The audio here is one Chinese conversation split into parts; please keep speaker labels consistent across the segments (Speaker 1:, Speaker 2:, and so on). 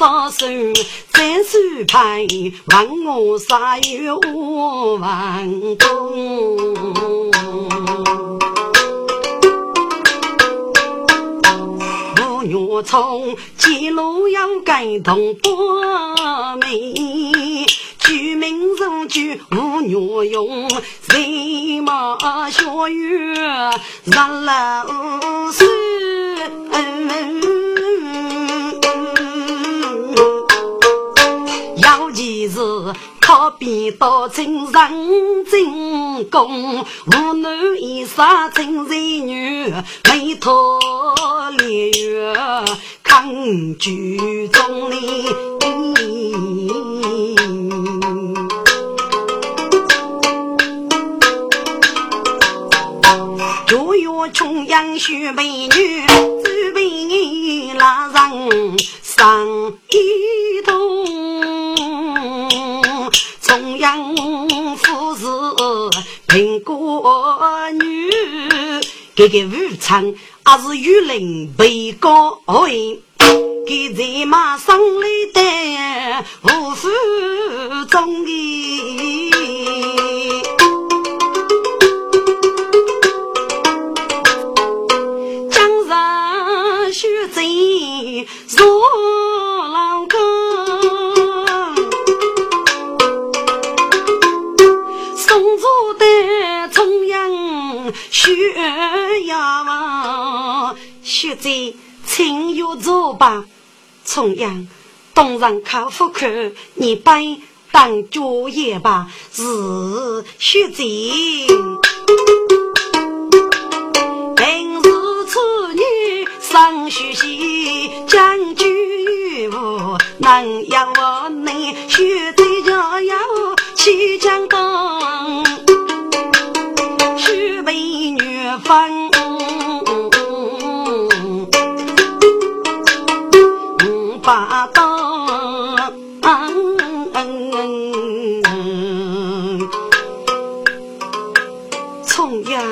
Speaker 1: 从年少时，三岁派问我啥有万功。吴女聪记录要改动八美。举名如举无鸟用，人马学院上楼师。要其是靠边刀成人真功，无男一杀真才女，美托烈月抗举中哩。九月重阳许美女，只为拉人上一通。杨夫是平国女，这个武昌也是玉林被告为。给在马上来的无福中的。学呀王，学贼请有走吧，重阳东上靠户口，你拜当作业吧，是学贼。平时此女上学习，将军务能要我你学贼就要去江东，女分。把刀，重阳，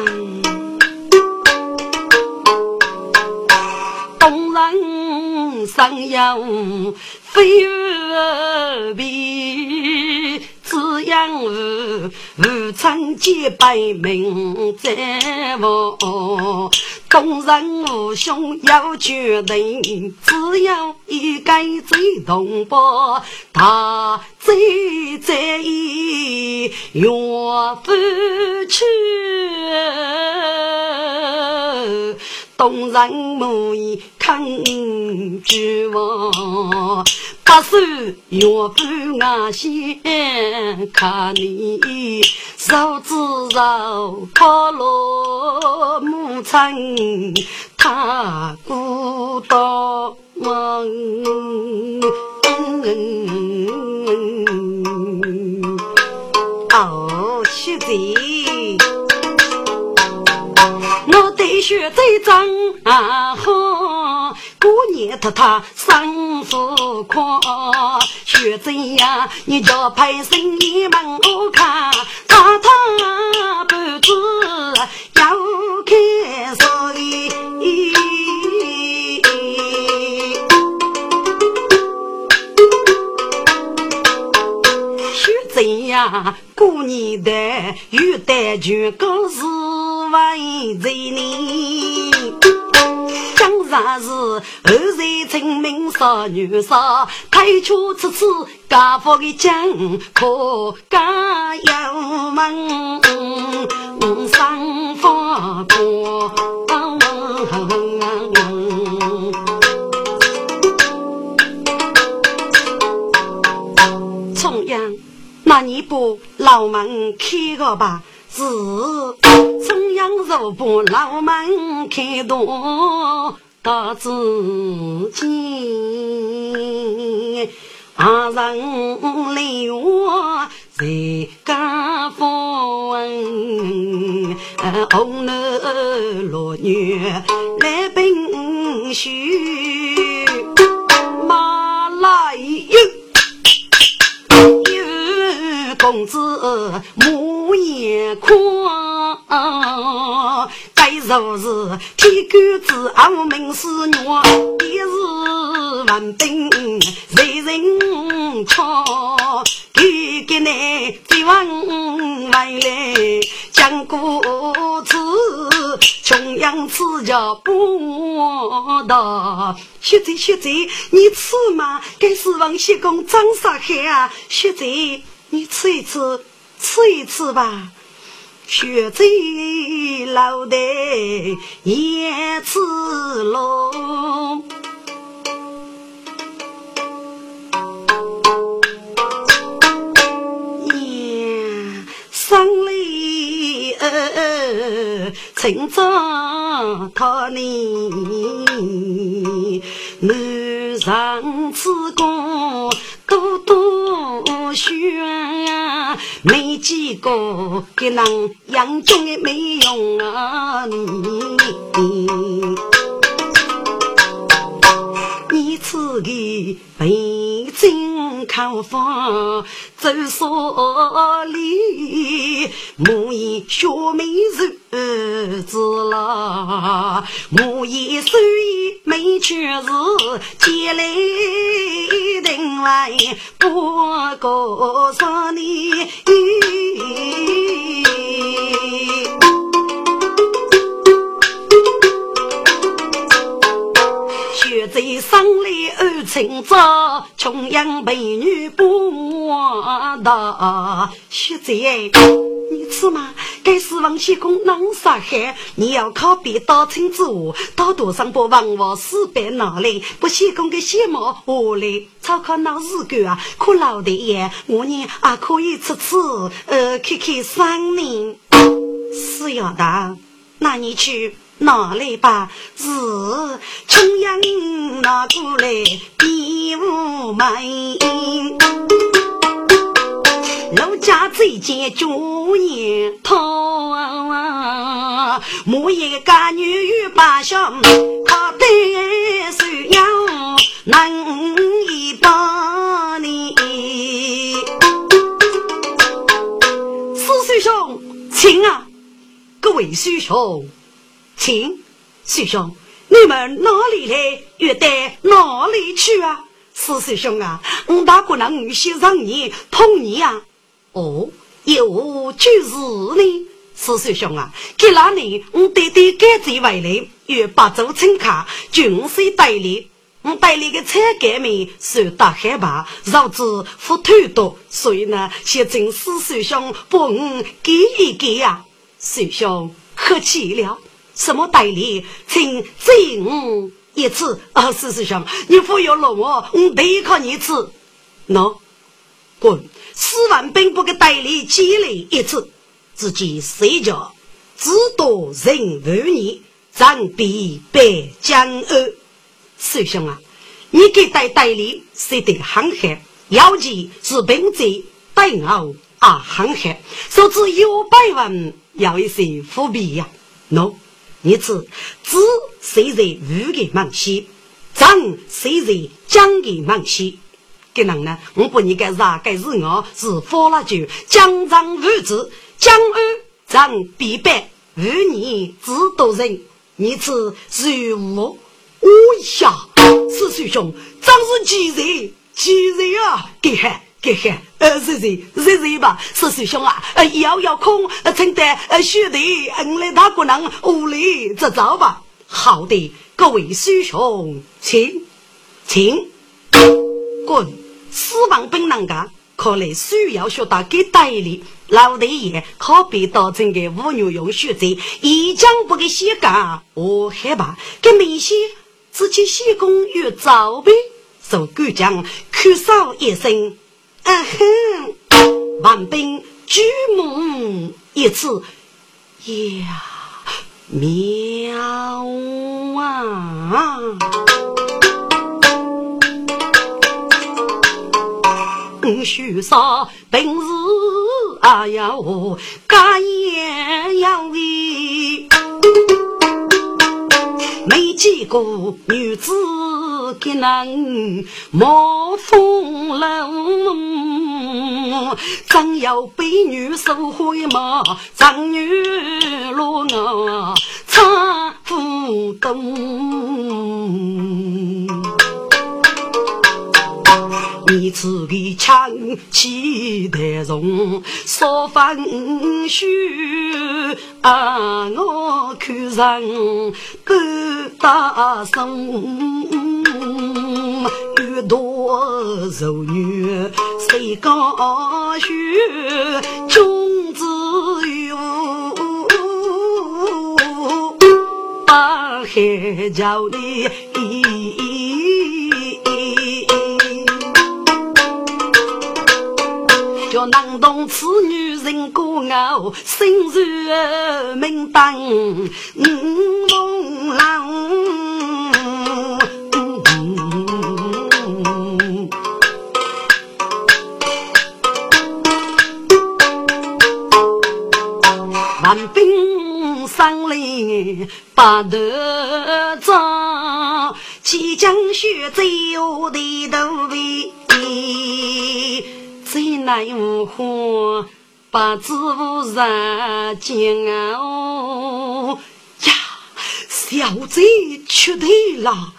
Speaker 1: 东人上阳飞儿比，只养儿儿成几百名在我。东人无兄要决定，只要一个最同胞，他最在意岳父去。东人母以看指望，不是岳父啊先看你，手指手靠落母亲，他孤单。哦，是的。我得学这张啊好，过年他他生福宽，学这样你叫派生意门我看，他他不知要开水。学这样过年的有得全个是。为在你，江山是后在清明少女少，开出此次家福的江可家有门，上福过。重阳，那你把老门开个吧？是中央若把老门开多，到自己二人来我在家风，红男落女来宾婿，马来有有公子母眼眶。该若是天干子阿门是女，也是万兵为人操。给给你再往来来讲故事，穷养自家不大。学贼学贼，你吃嘛？该是王西公张沙海啊！学贼，你吃一吃，吃一吃吧。学贼老的也吃喽。生里呃，成长他呢，男上之功多多学，没几个给人养中的没用啊你。你此个北京看房走所里，莫言学美日子啦，莫言手艺没确实，借来定来不过啥你。学在山里二清早，穷养美女不大。学在你吃嘛？该是王西公能杀害，你要靠别刀青之物，到多上把王王四百拿来，不西公的血毛下来，超靠那日干啊！可老的爷，我呢也可以吃吃，呃，看看生命。是要的，那你去。拿来吧，是穷阳拿过来比武美。陆家最见朱颜桃，莫言干女与八兄，他对手要能一把你。四师兄，请啊，各位师兄。亲，师兄，你们哪里来，又到哪里去啊？四师兄啊，我大姑娘女婿让你同你啊。哦，有就是呢，四师兄啊，给那年我爹爹改罪回来，又八州请客，军师代理，我带来的菜干面受到害怕，导致腹痛多，所以呢，现在四师兄帮我给一给呀。师兄客气了。什么代理，请借我一次啊！是师兄，你不要落我，我得靠你吃。喏，滚！四万兵不给代理积累一次，自己睡觉，只多人无你，咱必被江恶。师兄啊，你给带代理谁得很狠，要记是兵贼带我啊很狠，说只有百万要一些伏笔呀。喏。你此子谁在五个忙西，长谁在江个忙西？给人呢？我不你该啥该是我是发了酒，江上无子，江安长必败，五年只多人。你此如我我呀，四叔兄，真是几人几人啊？给嗨！嘿嘿，呃，是是是是吧，是师兄啊，呃，遥遥空，呃，承担呃，兄弟，我来大姑娘屋里这招吧。好的，各位师兄，请，请，滚！四王兵难干，看来需要学到给代理。老太爷可别当真个五牛用血债，一将不给写干，我害怕给明些自己写工与早呗。受官将哭丧一声，哼，万兵举目一次，呀，妙啊！须杀本是啊呀我家业要为，没见过女子给能冒风浪，真要被女受回嘛，长女落我差不多。你此个枪气得重，少分虚啊！我看上半大松，越多柔女谁高学，君子有把海叫你。叫能动此女人孤傲，心如明灯梦郎。万兵上来把头扎，即将血走的头尾。最难无花，把子无人见哦呀！小贼出对了，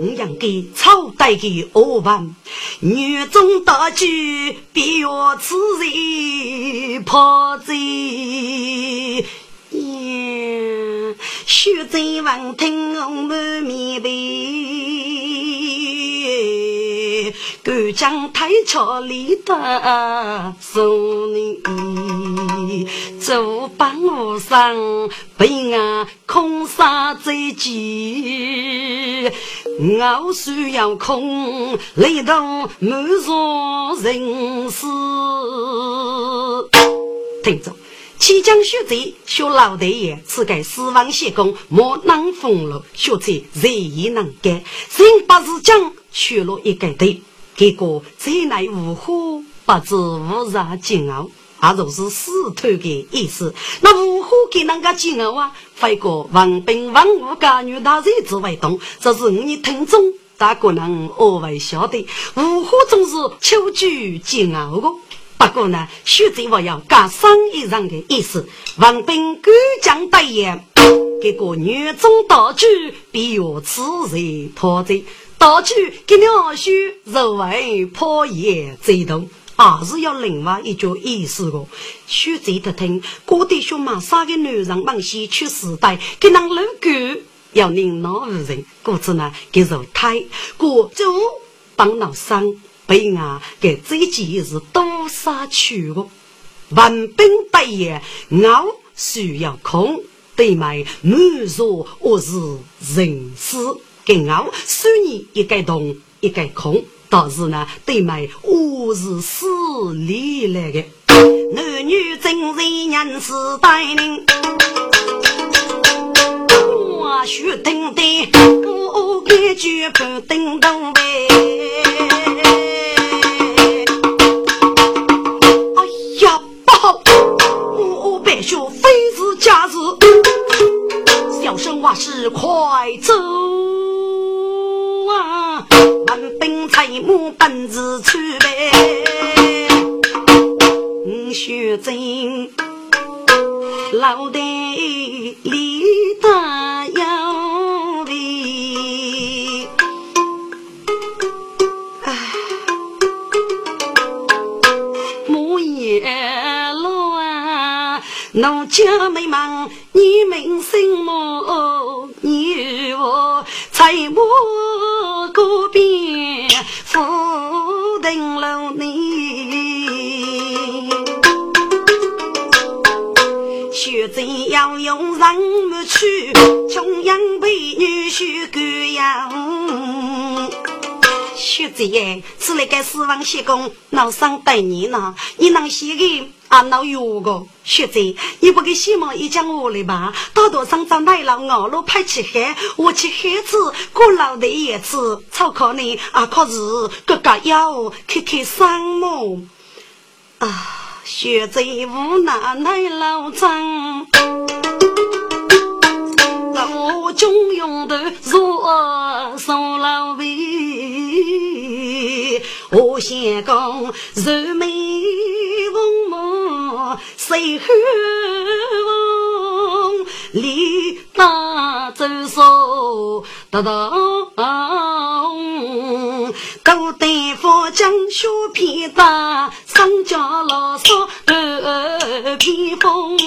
Speaker 1: 我养给朝代的恶王，女中大举，必要此人怕贼呀！血贼王听我满面敢将太桥里的送你，走半路上被俺空杀追击，我需要空雷动满座人死。听着，七将血贼学老大爷，此该死亡谢公莫能封了，学贼仁义能干，人不是将学了一个队。结果再来无火，不知无啥煎熬，也就是死透的意思。那无火给人家煎熬啊？非过王兵王武家女大日子为动，这是你听众大可能偶尔晓得，无火总是秋菊煎熬的。不过呢，学者我要加上一上的意思。王兵敢将大言，结果女中大举，必有此人破贼。道具给两兄肉为破野贼动，还是要另外一句意思的。许贼的听，各地兄马三个女人往西去时代，给那老狗要领导无人，故此呢给肉胎，过就帮老伤，被俺给这件是多杀去的。万兵大业，我需要空，对麦满座我是人死。跟我虽然一个动一个空，但是呢，对麦我是死里来的。男女真人人是带领，我须等待，我感觉不等等呗。呀，不好，我必须非是假日，小生话是快走啊。万兵财母本自出呗，五血真老得李大侬家门忙，你们什么？你我在我隔壁福定楼你，学子要用人去，穷养婢女学干呀。学子耶，是那个死亡西公闹伤待你呢，你能写给啊闹有个学子，你不给西毛一讲我了吧？大多上长大了，熬了拍起海，我去海子过老的叶子，草考呢啊可是个个要开开伤么？啊，学子无奈奈老张。军用的若送老辈，我先讲柔美风貌谁和风？李大周手得到，高大夫将小皮打，上家老少耳披风。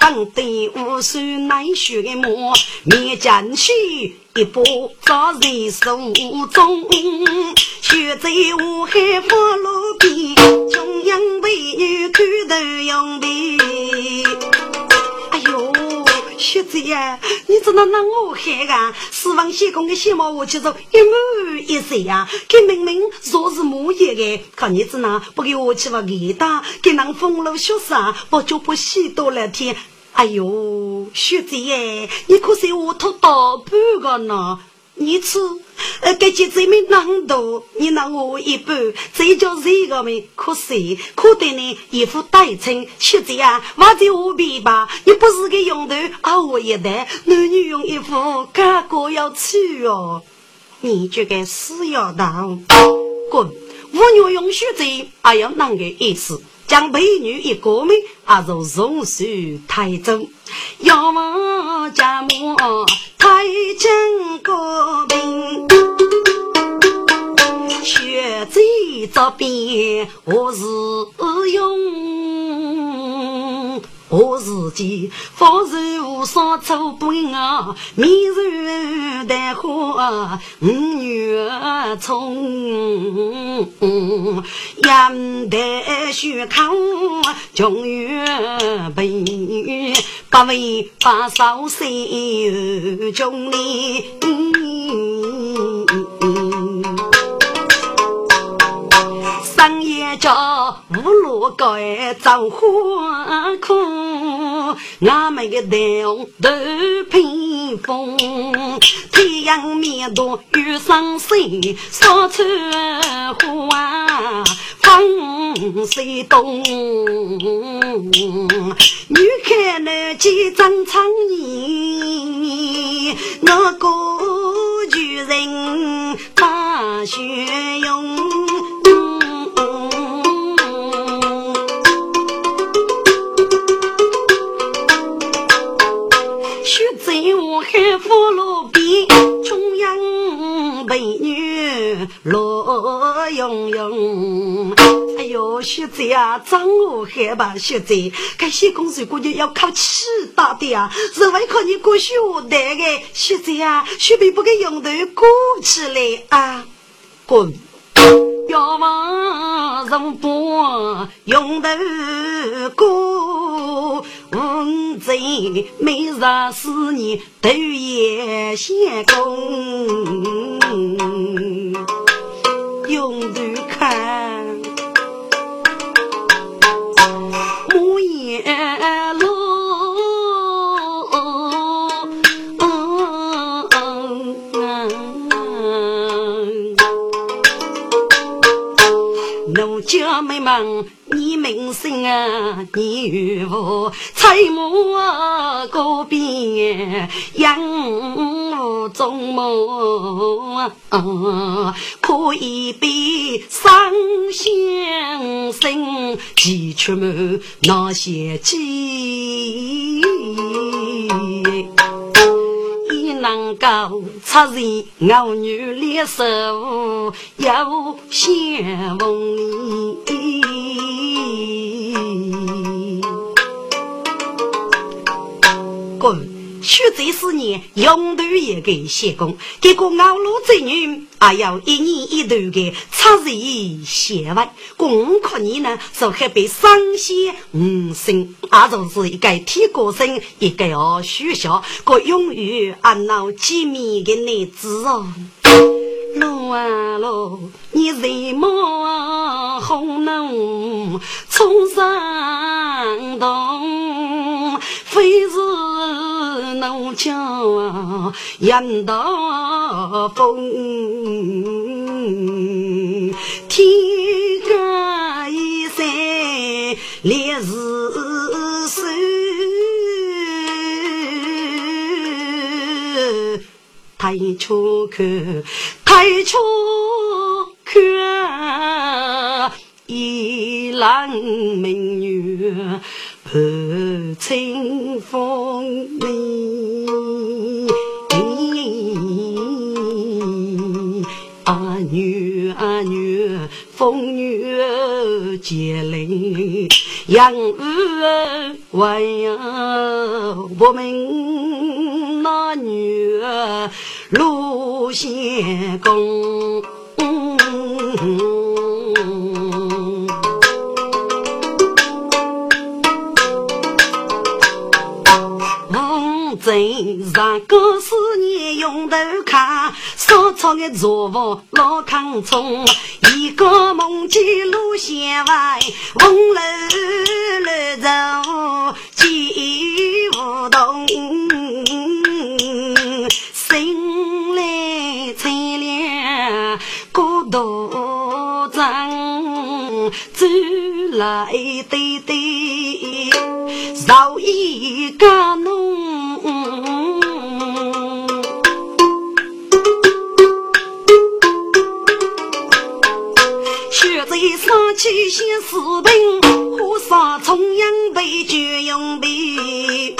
Speaker 1: 当得无数难学么？面将去一步早在手中。学在武海佛路边，中央美女看头用的。学姐呀，你怎能拿我害啊？四方仙公的仙毛我就说一模一色呀！给明明说是木叶的，可你子呢不给我去把给打，给那风楼雪山，我就不洗多了天。哎呦，学姐耶，你可是我拖大半个呢？你吃，呃，给姐姐们难度，你拿我一半，这叫这个们？可是，可得呢，一副带称。学姐呀，我在我边吧，你不是个用头，啊，我一代，男女用一副，个个要去哦。你这个死丫头，滚！我女用学姐，还要哪个意思？将美女一个名，啊，如荣寿太宗，要么家母太监个名，学在这边我是用。我自己放手上做本啊，面如丹花五月春，养得虚康穷月本，不为把少岁中年。深夜叫五路街走花空，俺们的头都披风，太阳面多雨上水，烧出花风水动。女看那几张苍衣，那个女人把血用。海福路边，中央美女乐融融。哎呦，学姐啊，张我海吧，学姐，这些公司估计要靠气大的啊，是为靠你过学的个，学姐啊，学妹不给用头过起来啊，滚！要往上坡用头过。五贼每日思念头也先公，用头看木叶落。奴家妹们。你名声啊，你与我彩墨个边，养无中梦，可以比上相生，几出门那些鸡。能够出人我女脸手，有相逢滚！许这四年永头也给谢公，这个熬路子女还要一年一度的插日写完，功课你呢就还被伤心五生，啊就是一个铁歌声，一个要学校，个永远按闹见面的日子哦。路啊路，你怎么红能冲上东？非是奴家杨大风，天高一山烈日山，太出去。开出看，一郎美女伴清风里，阿女阿女风雨接来，养儿为呀我们那女儿。陆仙公，真上个四年用头卡，烧出的茶房老康冲，一个梦见陆仙外，红楼楼走几无动。孤独张，走来对对，绕一个弄。学在上去写诗本，火烧重阳被就用笔。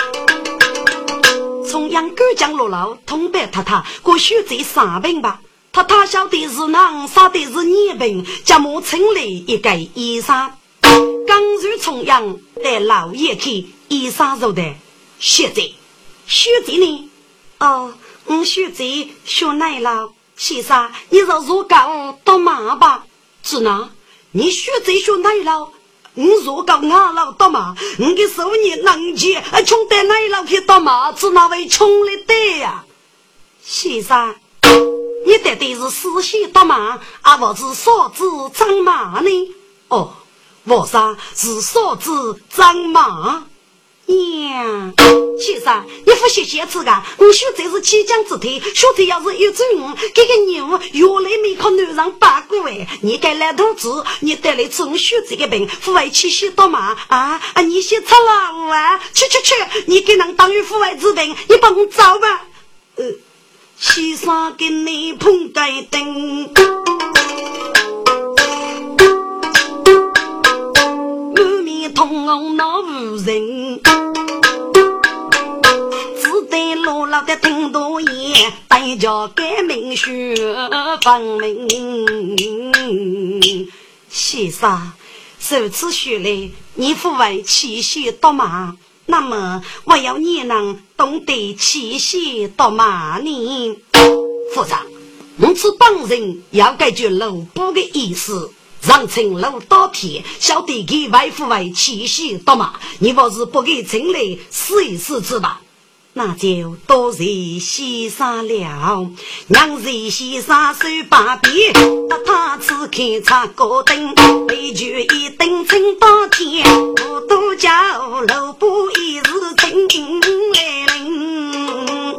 Speaker 1: 中央干将落楼，通白太太，过许在三平吧。太太晓得是囊，杀的是孽病，家母请来一个医生。刚入重阳，带老爷去医生说的。学者，学者呢？哦，我学者学奶酪。先生，你让如告到马吧？是哪？你学者学奶酪？你若告俺老大嘛，你的手艺能钱，穷得奶老去打马子，那位穷的得呀？先生，你得的是四喜打马，而不是嫂子张马呢？哦，我说是嫂子张马。呀，先生，你不学写字噶？我学这是起江之体，学这要是一走五，这个牛原来没靠男人八个哎，你该来肚子，你得来从学这个病，父外去写到嘛啊啊！你写错了我啊！去去去，你给人当于父外之病，你帮我找吧。呃，先生给你碰盖灯，满面通红那无人。只得老的听多言，大家改名学分明。先生，如此说来，你父为七夕多马，那么我要你能懂得七夕多马呢？副长，我此本人要解决老布的意思，让陈老刀片晓得给外父为七夕多骂，你不是不给陈来试一试子吧？那就多谢先生了，让谢先生手把柄，把他只看插高灯，杯酒一顿撑到天，我都叫老婆一时情来临。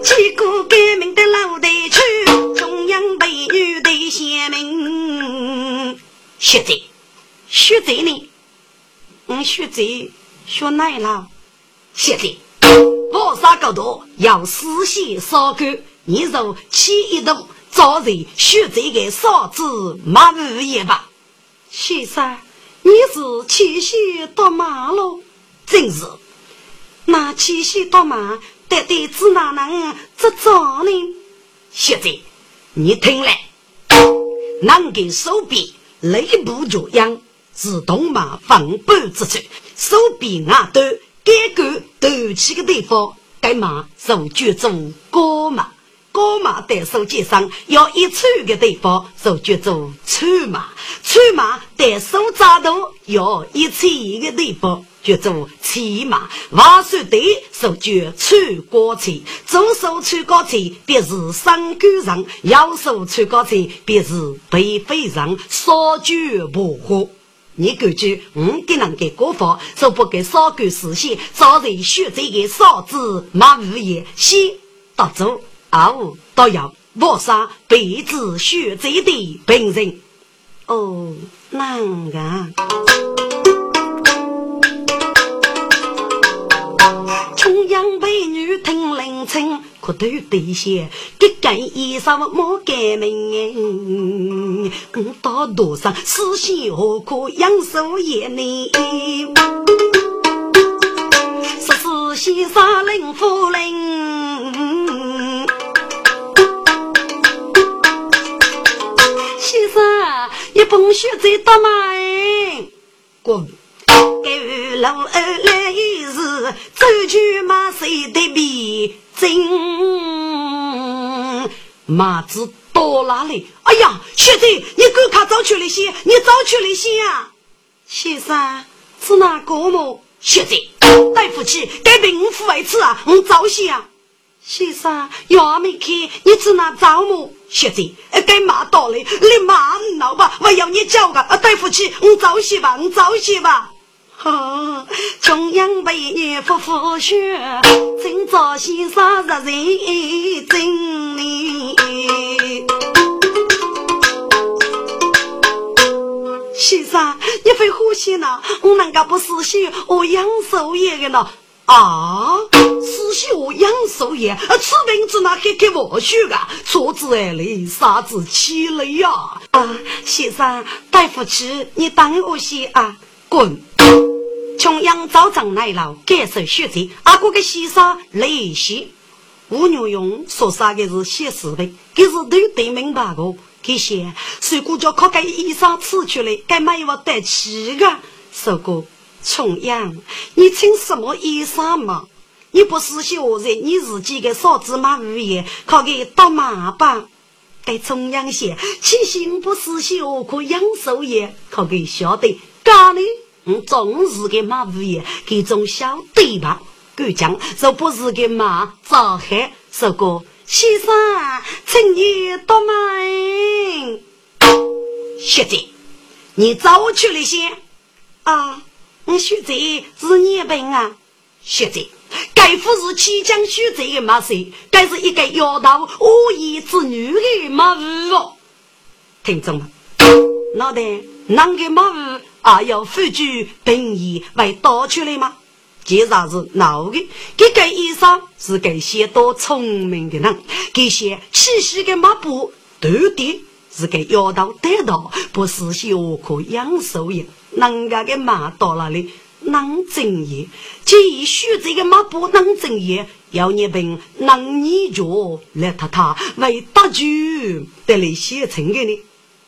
Speaker 1: 几个革命的老队去，中央美女的贤明，学贼，学贼呢？嗯，学贼。学奶了，现在我杀狗多要四线烧狗，你就起一动，早人学这个嫂子马五爷吧。先生，你是七夕到马喽？真是，那七夕到马，得得子哪能这早呢？现在你听来，能给手臂内部脚痒。是东马放半之处，手臂外端该个凸起的地方，该马受卷做高马。高马在手肩上要一寸的地方，手叫做粗马；粗马在手扎头要一寸的地方，叫做齐马。王手的手叫穿高旗，左手穿高旗便是上杆上，右手穿高旗便是背飞上，少举不火。你根据五给人给国法，说不给少管事先，早人学这个少子马无业，先到走。二五都要我杀被子血贼的病人哦，难啊！穷养美女听灵清，可头对些，给干衣裳莫改名。我到路上思心何苦养手业呢？十四先生林夫人。先生，一本书在打嘛？滚！给老二来一日，走去马谁的比真？马子到哪里？哎呀，学姐，你赶快早去了些，你早去了些啊！先生，是哪个么？学姐，大夫去，该病夫一次啊，我早些啊。先生，药没开，你只能找么？学姐，该骂到了，你骂唔闹吧？我要你教个，啊，对不起，我早些吧，我早些吧。哈，中央美女夫妇学，今朝先生热人真哩。先生，你会呼吸呢？我那个不是血，我养手也的呢。啊，是学养寿业，啊，此病子那给给我学个，错子爱嘞，啥子气嘞呀？啊，先生，大夫去，你等我些啊，滚！穷养早长来了，感受血债，阿哥个先生来些。吴牛勇所杀的是血士兵，这是都得明白个。这些如果叫靠个医生吃出来，该没有得气个，说过。重阳，你请什么医生嘛？你不是学在你自己的嫂子马五爷，考给打马吧？给重阳些，其实不是学可养寿爷，考给晓得。家里嗯，总是给马五爷给种小对吧？够讲，这不是给马早黑，说过先生，请你打马。学姐，你早去了些啊？你学者是你本啊，学者，该不是齐江学者的马谁？该是一个妖道无义之女的马五哦。听众们，那得哪个马五啊？要付居本意为盗出来吗？介绍是闹的？这个医生是给些多聪明的人，这些气息的马步，都的是给妖道得到，不是学可养寿的。人家的马到那里能正业，既许这个马不能正业，要你凭能你脚来他他为大舅得来写成的呢？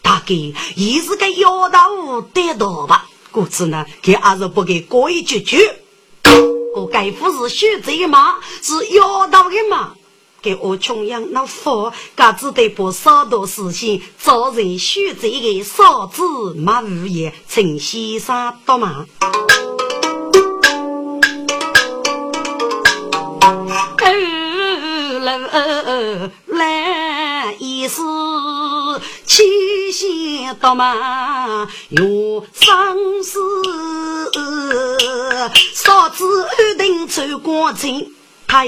Speaker 1: 大概也是个妖道得到吧？故此呢，给还是不给过一句句。我该不是许这个马，是妖道的马。给我穷养那佛，嘎子得把少多事情造成许这个少子马无言，陈先生多忙。来来，一时七仙多忙有丧事，少子安定走过程，太。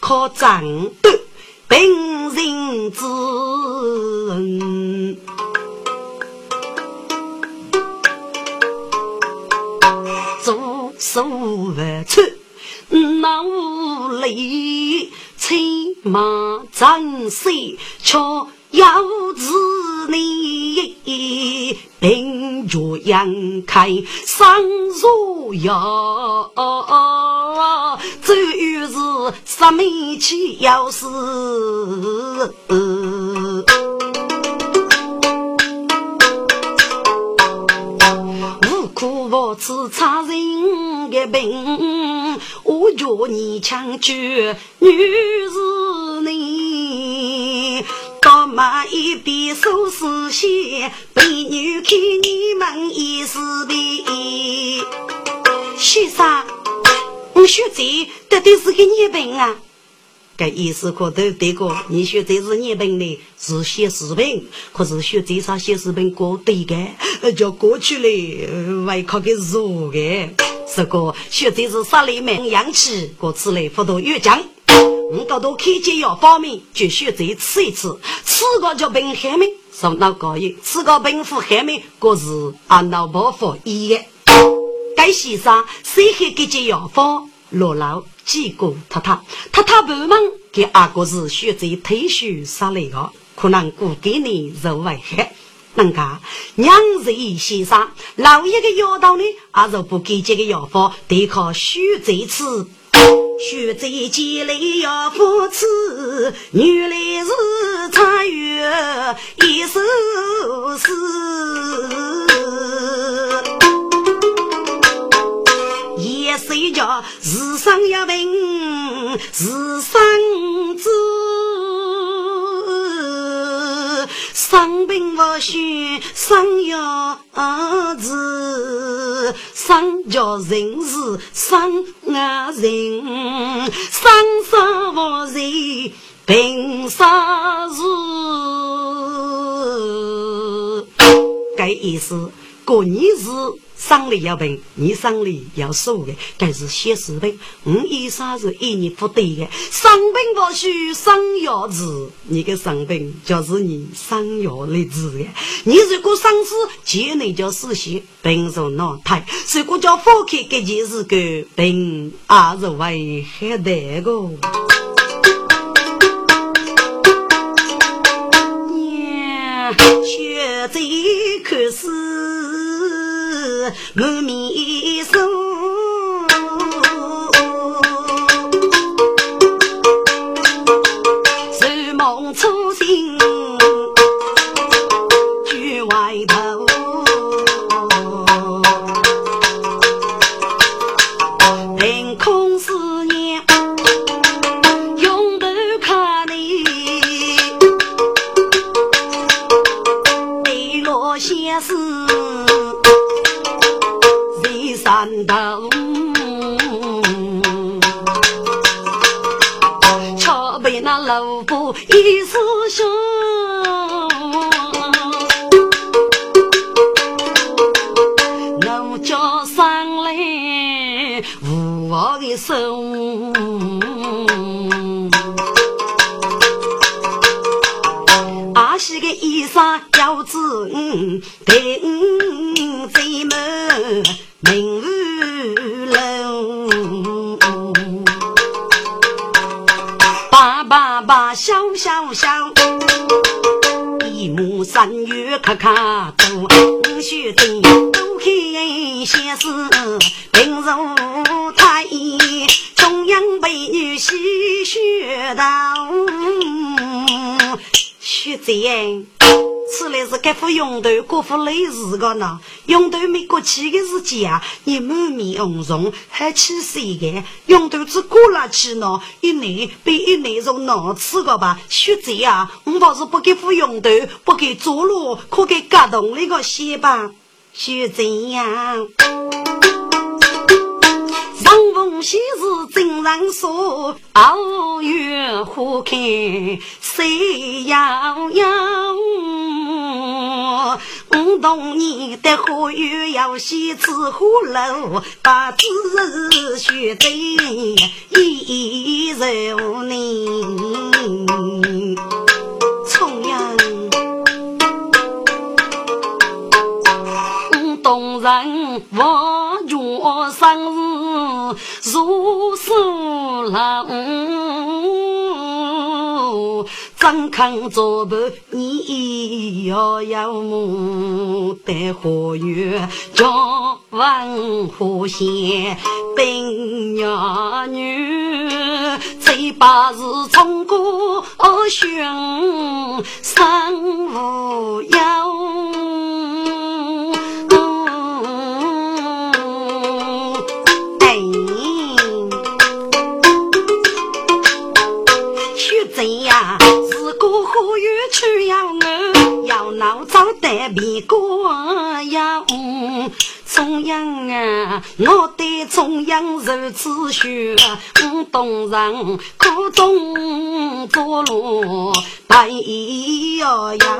Speaker 1: 可斩断平人之恩，做手万出那无力，骑马战死却要子你，并脚扬开上如药。这又是什么气要死？五无法吃差人的病，我叫你强娶女子你。到马一边收拾些，陪女看你们一时的。先生，我学这到底是个孽病啊！该意思可都对个，你学这是孽病呢，是写视频，可是学这啥写视频过对的，叫过去了，外靠给弱的。是个学这是杀里面阳气，过此类幅度越强。我搞到开解药方面，就学这吃一次，吃个叫病海命，上脑高一，吃个病符海命，各是按脑包服医的。该先生谁还给这药方？落老几个太太，太太不忙，给阿哥是学这退休杀来的，可能顾给你肉外黑。人家娘子先生，老一个药到呢，阿是不给这个药方，得靠学这次，学这积累要扶持，原来是参与一首诗。谁叫世上要问世上知，生病不许生要子，生叫人是生啊人，生杀无人病杀死，该意思。过年是。生理要病，你生理要瘦的，但是写视频，我医生是一年不对的。生病不许生药治，你个生病就是你生药来治的。你如果生死，就你叫死血，病入脑胎；如果叫放开，这件事个病也是危害的个。娘，学这可是。满面霜，子嗯，对嗯最美。明楼，爸爸爸笑笑笑，一目三月咔咔走，学弟都看先是平如太中央美女戏学道，学姐。此来是该副用头，过副累死个呢。用头没过去的时间啊，你满面红肿，还起水个。用头只过了去呢，一年比一年容难吃个吧。学姐啊，我怕是不给付用头，不给走路，可给感动那个些吧。学姐呀。东风西日真人说，二月花开谁摇摇？五冬年的花园要西子花楼，把子雪在一柔呢。重阳，东人望月生日。如书郎，张康作伴你遥遥目，待花月叫万花谢，兵娘女嘴巴是冲过胸，生无忧。来比过呀。中央啊，我对中央如此学，我东人苦中作乐白呀呀。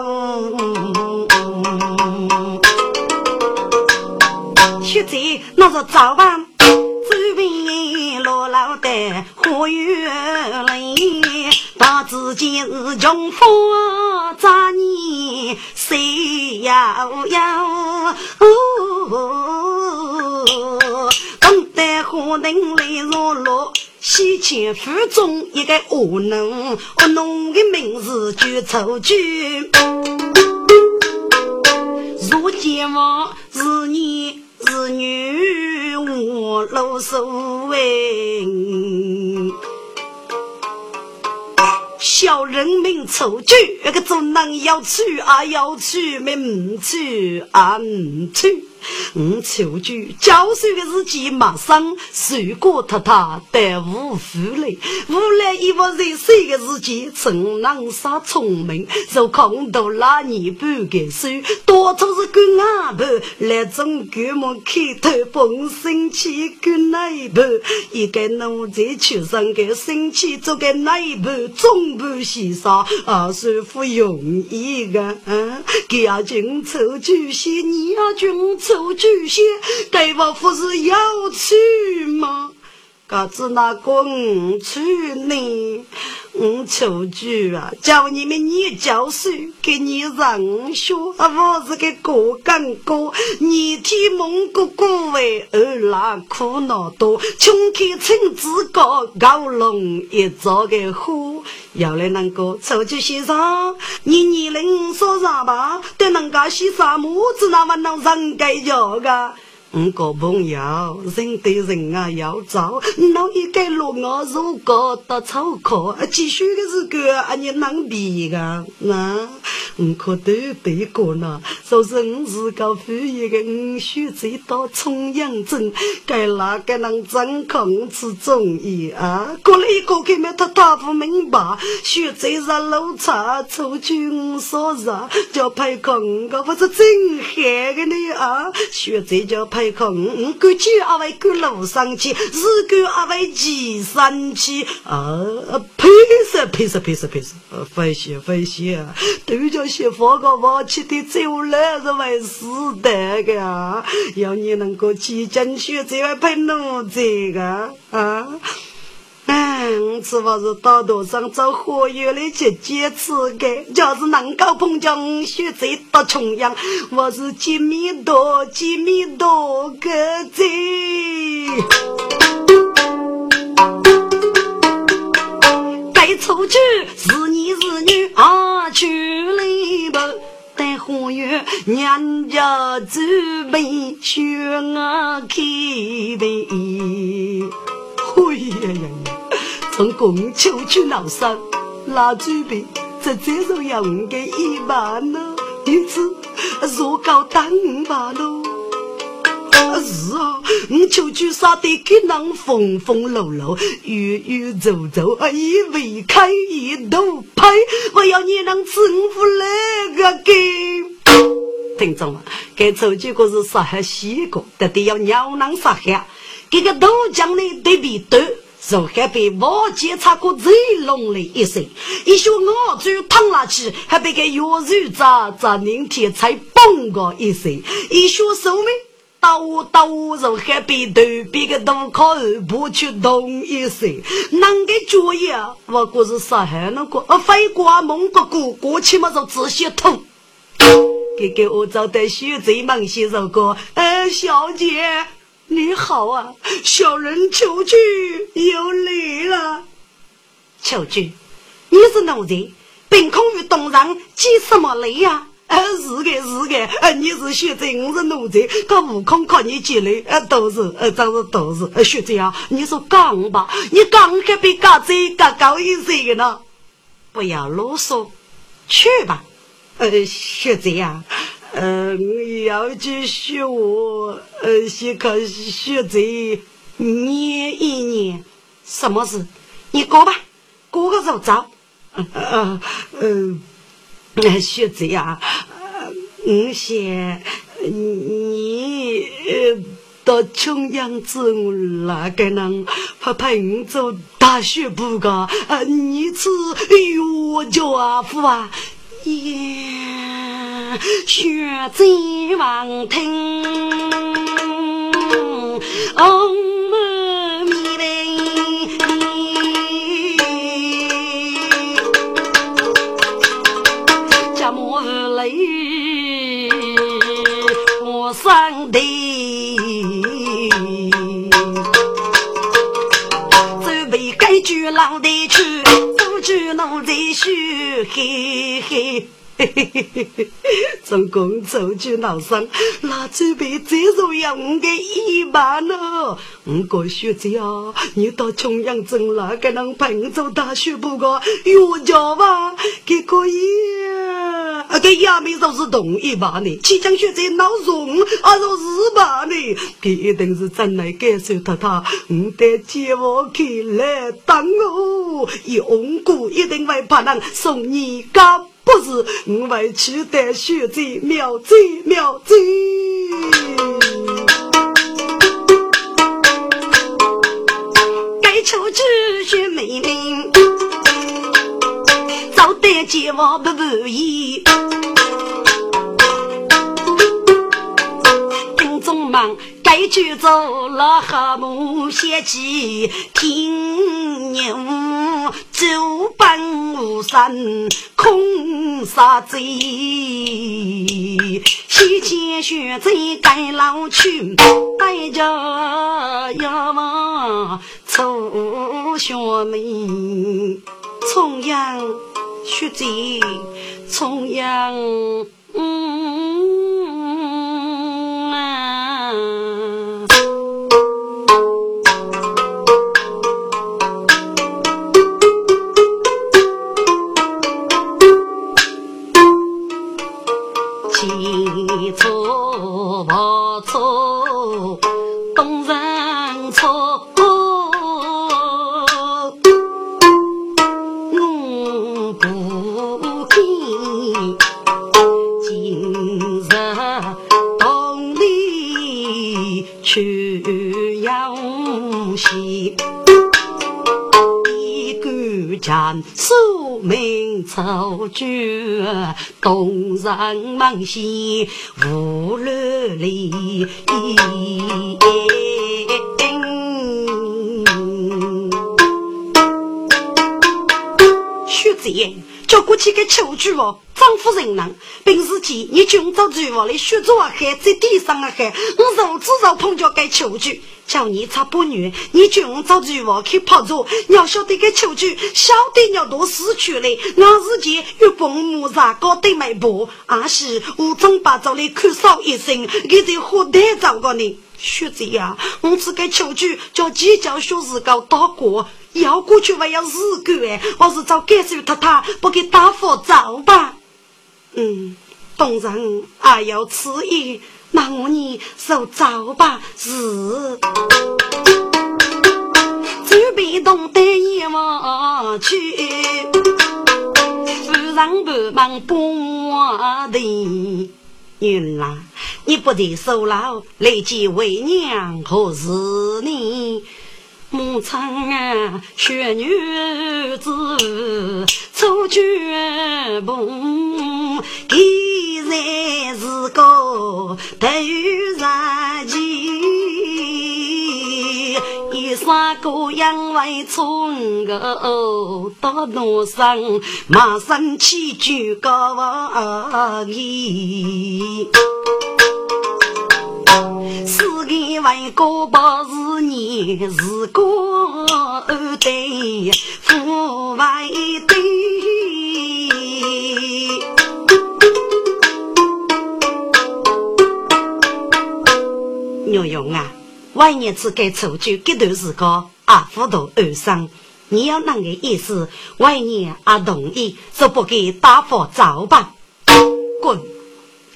Speaker 1: 学在那是早晚。周围落老的花园里，把自己是穷富杂年谁要要？等待花灯来落落，西前府中一个恶农，恶农的名字叫丑菊。如今我是你。子女我老所谓，小人民出去，那个总能要去啊要去，没不去啊不去。我求句教书的时间马上水过他他得无福来，无来一我人生的时间，成能杀聪明，受空读那年半个书，多出是个阿婆来种割木开头本生气个一婆，一个奴才出生个生起做个一婆，中不西沙啊，是不容易个，嗯，给阿君抽句些，你阿君抽。巨蟹，给我不是要去吗？嘎子那个五去呢？我求句啊！叫你们念教书，给你上学，我是个过干哥。你替蒙古古为二郎苦恼多，穷开村子高高龙一早个火。要来能够抽句先生，你年龄说啥吧？对人家洗啥母子那么能人该叫个？五个朋友，人对人啊要找，老一个落我如果到草课，继续的是个啊你能比个啊？五可都对过呢，说是五是个富裕的五学最到重阳镇，该哪个能掌控之中医啊？过来一个根本他打不明白，学最上路差，出去五说啥叫排空个，不是真害的呢啊？学最叫排。太空，我估计阿位过路上去，是过阿位骑上去啊！配色配色配色配色，飞些飞些，都叫些发个瓦起的走来是为死的个，要你能够骑进去，才会配奴这个啊！嗯，只不是大道上走火药的去坚持的，就是能够碰见学贼到重阳，我是几米多几米多个贼。该出去是你是女啊，去了吧？带火药，娘家准备学啊开呗。哎呀呀！从公丘去闹山，拉准备这这种样的一万呢？因此，若高当把喽。是啊，我求去杀得给人风风露露，雨雨走走，一未开一头拍，我要你能征服那个给。听众们，该抽几个是杀害西瓜，得得要鸟囊杀害，这个豆浆呢得比多。如还被我检查过最浓的一声，一说我就躺下去，还被个药水扎扎明天才嘣个一声，一说寿命到到如还被头别个洞口不去动一声，啷个作业？我估是啥海那个？飞过蒙古过过去嘛就仔细痛。给给我找的学贼忙些首歌，呃，小姐。你好啊，小人求剧有礼了。求剧，你是奴才，凭空与东上，积什么累呀？呃，是的，是的，呃，你是学者，我是奴才，他悟空靠你积累，呃，都是，呃，都是都是。呃，学者啊，你说讲吧，你刚还比刚才高高一些呢。不要啰嗦，去吧。呃，学者啊。呃，我要去学我，呃，先看学这念一念，什么事？你过吧，过个就走。嗯嗯嗯，学这呀，我想你呃到穷养子那个人，怕怕你做大学部个，啊，你是岳家父啊，呀，学在王庭，哦，咪嘞，家母来，我上的。举老的去，手举老的去，嘿嘿，嘿嘿嘿嘿嘿总共手举老生，那准备再入养的一半呢？五个学姐啊，你到中央镇那个能陪走大学不过药家吧？给可以啊？给亚美都是同一班的，即将学姐闹容，啊，说是吧的？给一定是真来感受他他，我得接我去来当哦，用过一定会把人送你家，是我会取得学姐妙计妙计。出去学美名，早得见我不不易。丁中忙该去走了和睦些起，听牛走奔无山空杀贼，西迁学在该老去，带着呀嘛。初学妹，重阳学姐，重阳嗯啊，起初不错，将宿命草居，东城梦西无乱离。薛子言，叫过去给求助哦。张夫人呢？平时间你今朝厨房里学着海在地上啊海，我如此早碰着该求助。叫你差不女，你今朝厨房去泡茶，你要晓得该求助，晓得要多死去嘞。俺自己与父母上高对脉搏，俺是五脏八糟的看少一生，给在活得糟糕呢。学姐呀，我只该求助，叫几教学士高打过，要过去还要日干哎，我是找感受太太，不给大佛走吧。嗯，当然还要吃意。那我你受早吧，是准备动得一往去，不让不忙不的。女儿，你不得受劳，来接为娘何事呢？母亲啊，学女子出绝梦，依然是个头上巾，一双个养为春个到路上，马上起就高义。四个外国不是你，是哥二代富外代。牛勇啊，外年子该出去，这段时间啊，糊涂二生，你要那个意思？外年啊同意，就不给大佛走吧？滚！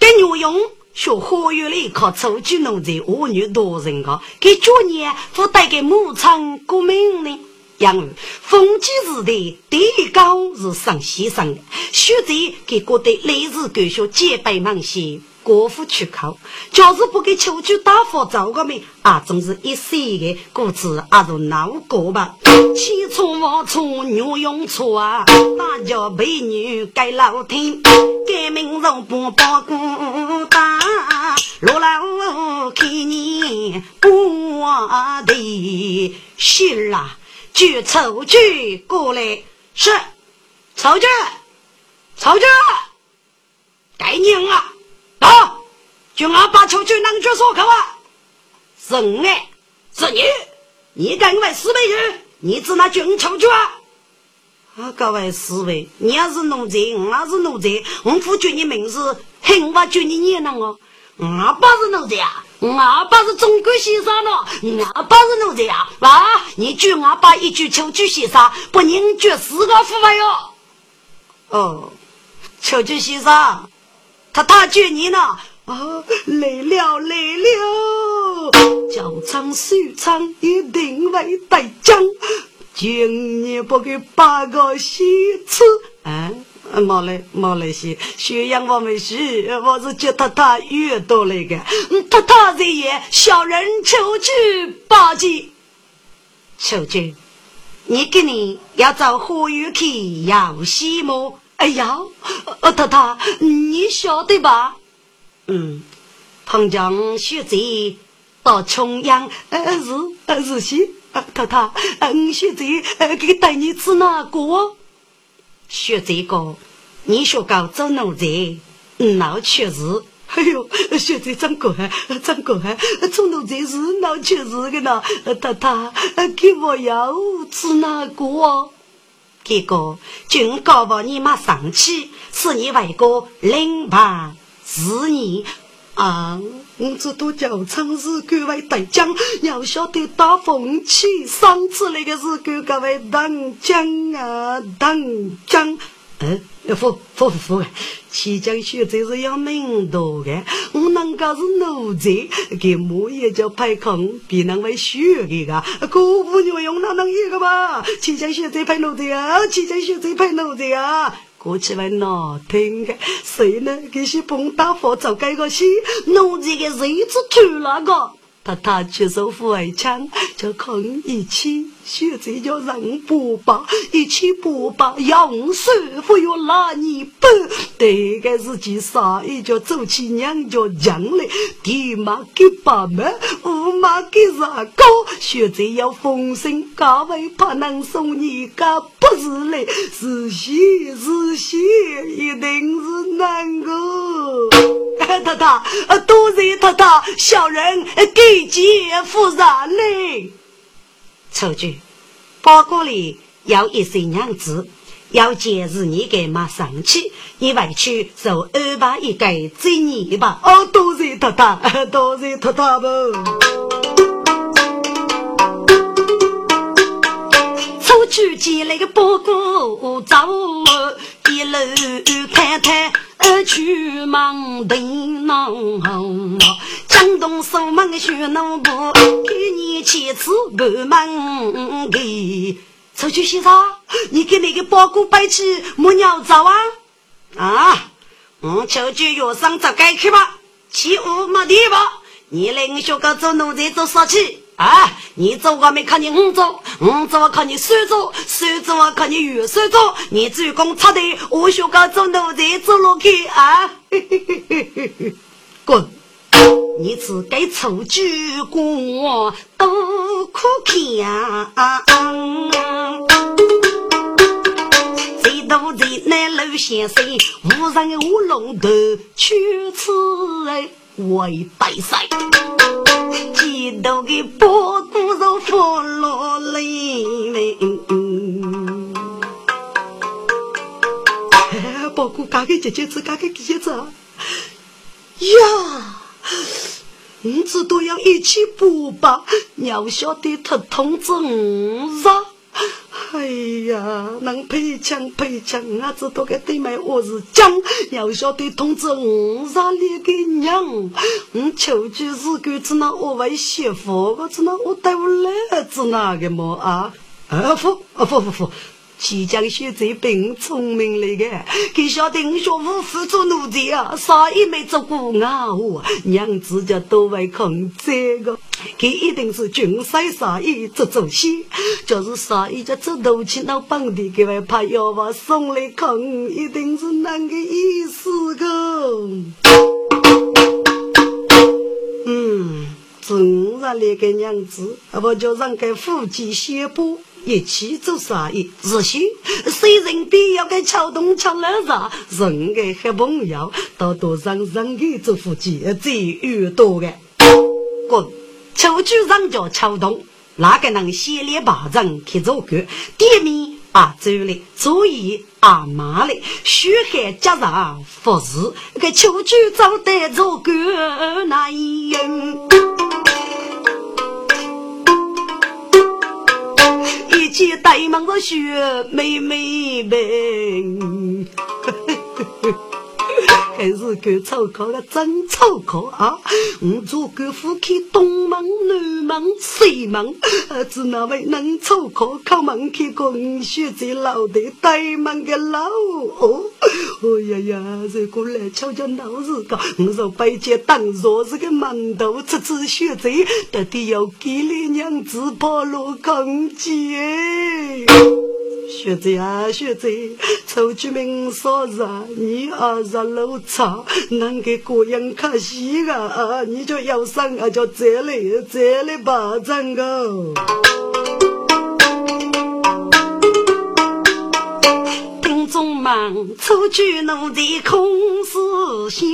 Speaker 1: 给牛勇。学花园里靠出去农在，妇女多人个，给去年不带给牧场过命呢？因为封建时代地高是上先生的，学者给觉得类似感学结拜忙些。国富出口，假是不给秋菊打发走个命，啊，总是一岁的故事，啊，就闹过吧。起初我错牛用错啊，大家美女该老天，改名肉不包孤单，落楼看你我的心啊，就秋菊过来是秋菊，秋菊，该娘了！啊！就俺把球去囊脚锁口啊！是哎，是你，你敢为四位人？你只拿军球去啊！啊，各位四位，你要是奴才，我要是奴才，我不叫你名字，很我叫你念了哦。我不是奴才啊，我不是中国先生咯，我不是奴才啊！啊，你叫我把一句球去先生，不认绝四个父辈哟。哦，球去先生。他大叫你呢啊！来了来了，叫唱说唱一定会得奖。今年不给八个喜吃啊！没来没来些，宣扬我们是，我是觉得他越多那个，他他这也小人求去八戒，求去，你给你要找何玉去要西么？哎呀，呃，太太，你晓得吧？嗯，彭江学者到重阳，呃，是呃是些，呃，太太，嗯，学者呃给带你吃哪个？学这个，你学搞做奴才，那确实。哎呦，学者长官，长官，做奴才是那确实的呢。太太，给我要吃哪个？结果，军告诉你妈上去，是你外公领牌是你啊！我这都叫城市各位大将，要晓得打风起。上次那个是各位当将啊，当将。嗯，不不不不，齐江学这是要命多的。我能够是奴才，给木也叫排空，别人会学的个。可不牛用那能一个吧？齐江学这排奴才啊，齐江学这排奴才啊，过去来难听的。谁呢？给些蹦打火早改个戏，奴才的日子出那个。他他接受父爱枪，就可一起学这叫人不罢，一起不罢，用手不要拉你不，这个是去杀一脚走起两脚将来，爹妈给爸妈，五妈给啥高，学这要风声高位，怕能送你家，不是嘞，是喜是喜，一定是难过。太太，多谢太太，小人给姐夫上嘞。丑句，包裹里有一些娘子，要见日你给马上去，你回去就安排一个接你吧。哦，多谢太太，多谢太太不。出去接那个包裹走，一路看看。去忙的农，江东守门学农部，给你妻子过门给。出去先生，你给那个包谷摆起木鸟走啊？啊，我出去药商找该去吧，起屋没地吧？你来我学个做奴才做啥去？啊！你做我没看你五做，五做我看你三做，三做我看你月三做。你主公插的，我学个做奴才做落去啊！滚！你只该出去过都可看。谁都在那楼先生，无人无龙头，去此为大赛。几多个波多少佛罗嘞？哎，包括家个姐姐子，家个姐姐子呀！你知道要一起播吧？要晓得他通知我啥？哎呀，能配枪配枪，我知道个对面我是将，要晓得通知我啥那个娘，我求句是个只那我为媳妇，我只那我带我来子那个么啊？啊不啊不不不。即将学这病聪明了个，给晓得我学武夫做奴才啊，啥也没做过啊！我娘子家都会看这个，他一定是军赛杀意做做戏，就是啥意家走头去到本地，给外怕要把送来看，一定是那个意思个。嗯，真让那个娘子，啊不就让给夫妻宣布。一起做生意，日新虽然必要给桥东桥南上，人个好朋友，到多上人给做夫妻最越多的。滚！秋菊上叫桥东，哪个能先烈把人去做官？店面把走了，所以阿妈嘞，血海加上服侍，给秋菊找得做官那见大忙的雪妹妹们。还是个粗口的真粗口啊！我做个夫妻东门南门西门，只那位能粗口靠门去过学在老的大门的老哦！哎呀呀，这过来瞧瞧闹事个，我说白姐当若是个馒头，吃吃学在，到底要给你娘子跑路扛起。学子啊，学子，臭居民说啥？你二十路差，能给过样可惜啊！你就要上啊，就这里这里霸占个。听众们，臭居奴才空思想，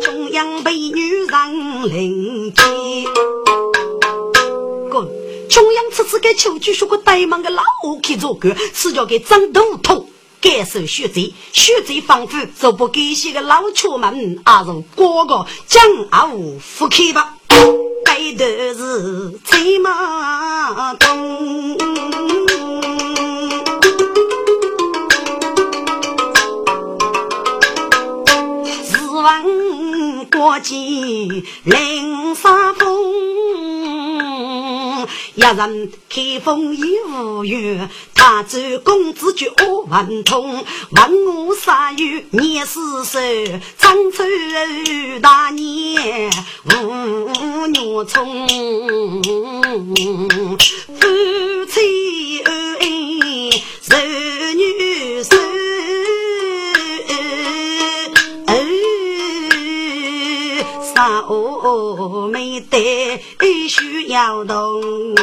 Speaker 1: 中央被女人领接。滚！中央此次给秋菊说个呆忙的老屋去做官，是叫给张都统感受血债，血债仿佛就不给些个老出门，而是过个江湖福气吧。该的是骑马东，十万国际零杀风。一人开封已无缘，他走公子就万通。问我杀有年四十，长寿大年五月冲。夫妻恩啥哦没得需要动，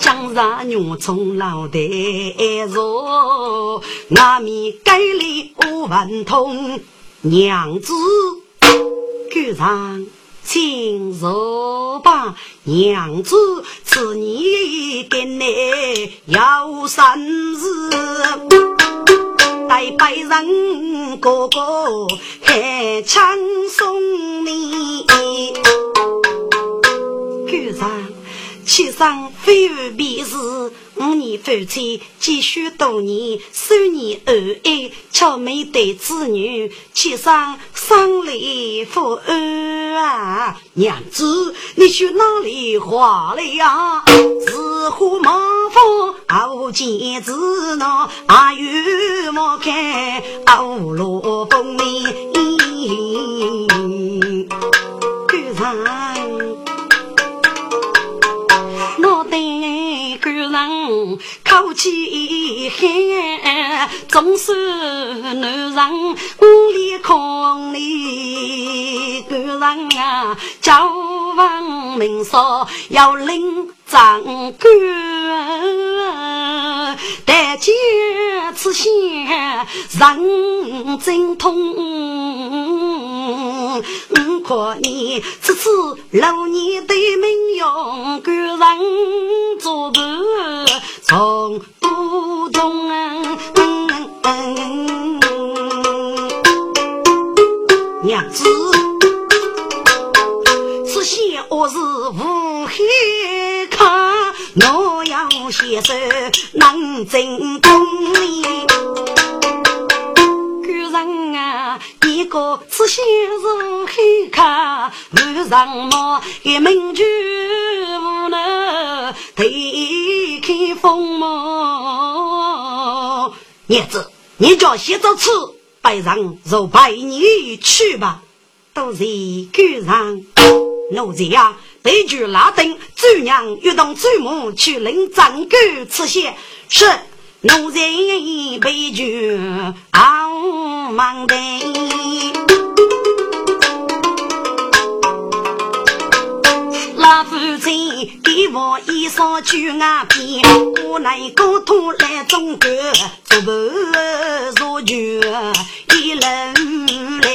Speaker 1: 江上女从老的弱，外面改里我万通，娘子赶上请坐吧，娘子此年跟你要生日。待拜人哥哥还唱送你，赶上七上非而必是。五年夫妻继续多年，三年恩爱，却没得子女，七上生离父恩啊！娘子，你去哪里花了呀？紫花满腹傲见子呢？阿玉莫开傲罗风里，赶个。人口气狠，总是男人屋里空里。个人啊，叫王明说要领长官，但见此线人精通。我可你此次老年的名用，个人做不从不中啊！娘子，此线我是无黑卡，我要携手能正东里。个人啊，你个此先如黑卡，路上么一门就无能推开风么？叶子，你叫写着吃，白让就陪你去吧。都是狗上，奴才呀，得去拉登，主娘欲动祖母去领长狗吃些，是奴才被拒，傲慢的。老夫子给我一双旧牙皮，我那个土来中国，做不做就一人来。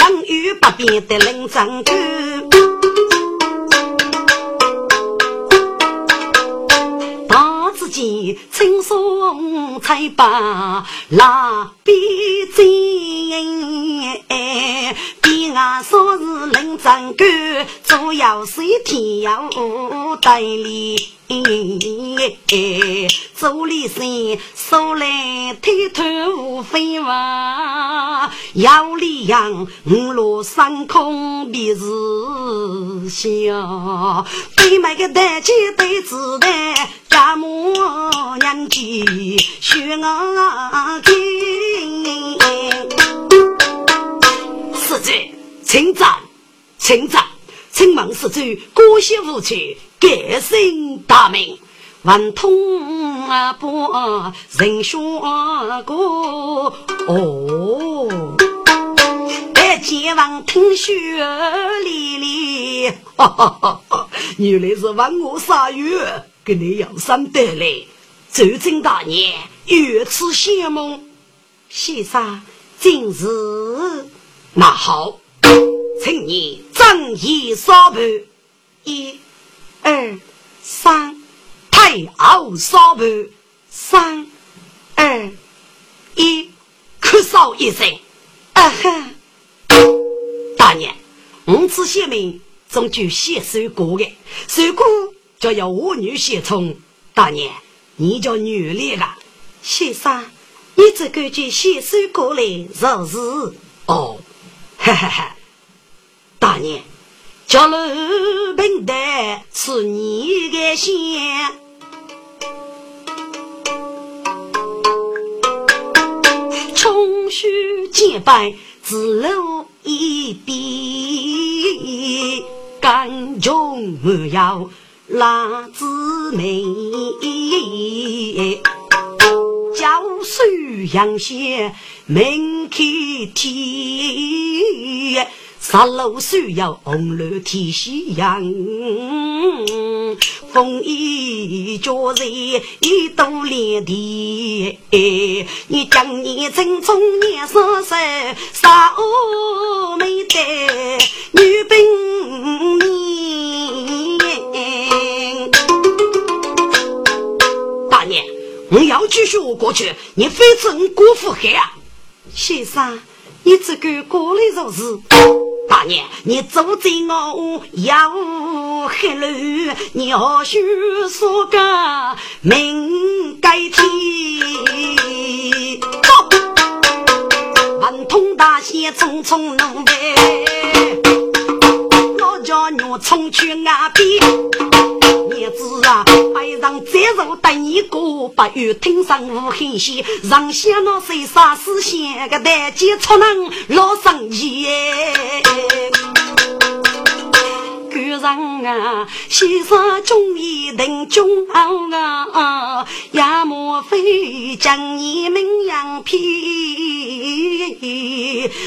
Speaker 1: 江雨不变的冷战歌，大自己轻松才把蜡笔尖，俺说是冷战歌，主要是天要代理。做里身，说来推头无飞娃，腰里扬五路上空的是笑，对面个大姐对子弹，家母娘亲学我听。四子，请站，请站，请问四子，姑息无趣。改姓大名，文通啊不人学过哦，哎，见王听学哩哩，哈哈哈哈！原来是问我啥月，跟你养生得嘞。周正大年，月此仙梦，先生今日那好，请你正义沙盘一。二三，太后烧盘，三二一，咳嗽一声，啊哈！大娘，五次县命终究写首歌的，水果就要我女写充。大娘，你叫女烈了，先生，你这个就写水果嘞，是不是？哦，哈哈哈，大娘。叫鲁平的是你的先，冲须结拜自路一笔，干中莫要拉姊妹，教书养些明开天。杀路需要红楼天夕阳，风雨交织一度连地。你将你青春年少时，杀我没得女兵年。你，要继续过去，你非我辜负黑啊！先生，你这个过来做事。大娘，你走在我要黑路，你何须说个命该天？文通大仙匆匆弄来，我叫你冲去岸边。叶子啊，白让再受得你过，不与听上无痕线，让想那谁杀死先个大姐出能老生气。人啊，先生中意定中啊，也莫非将你名扬偏？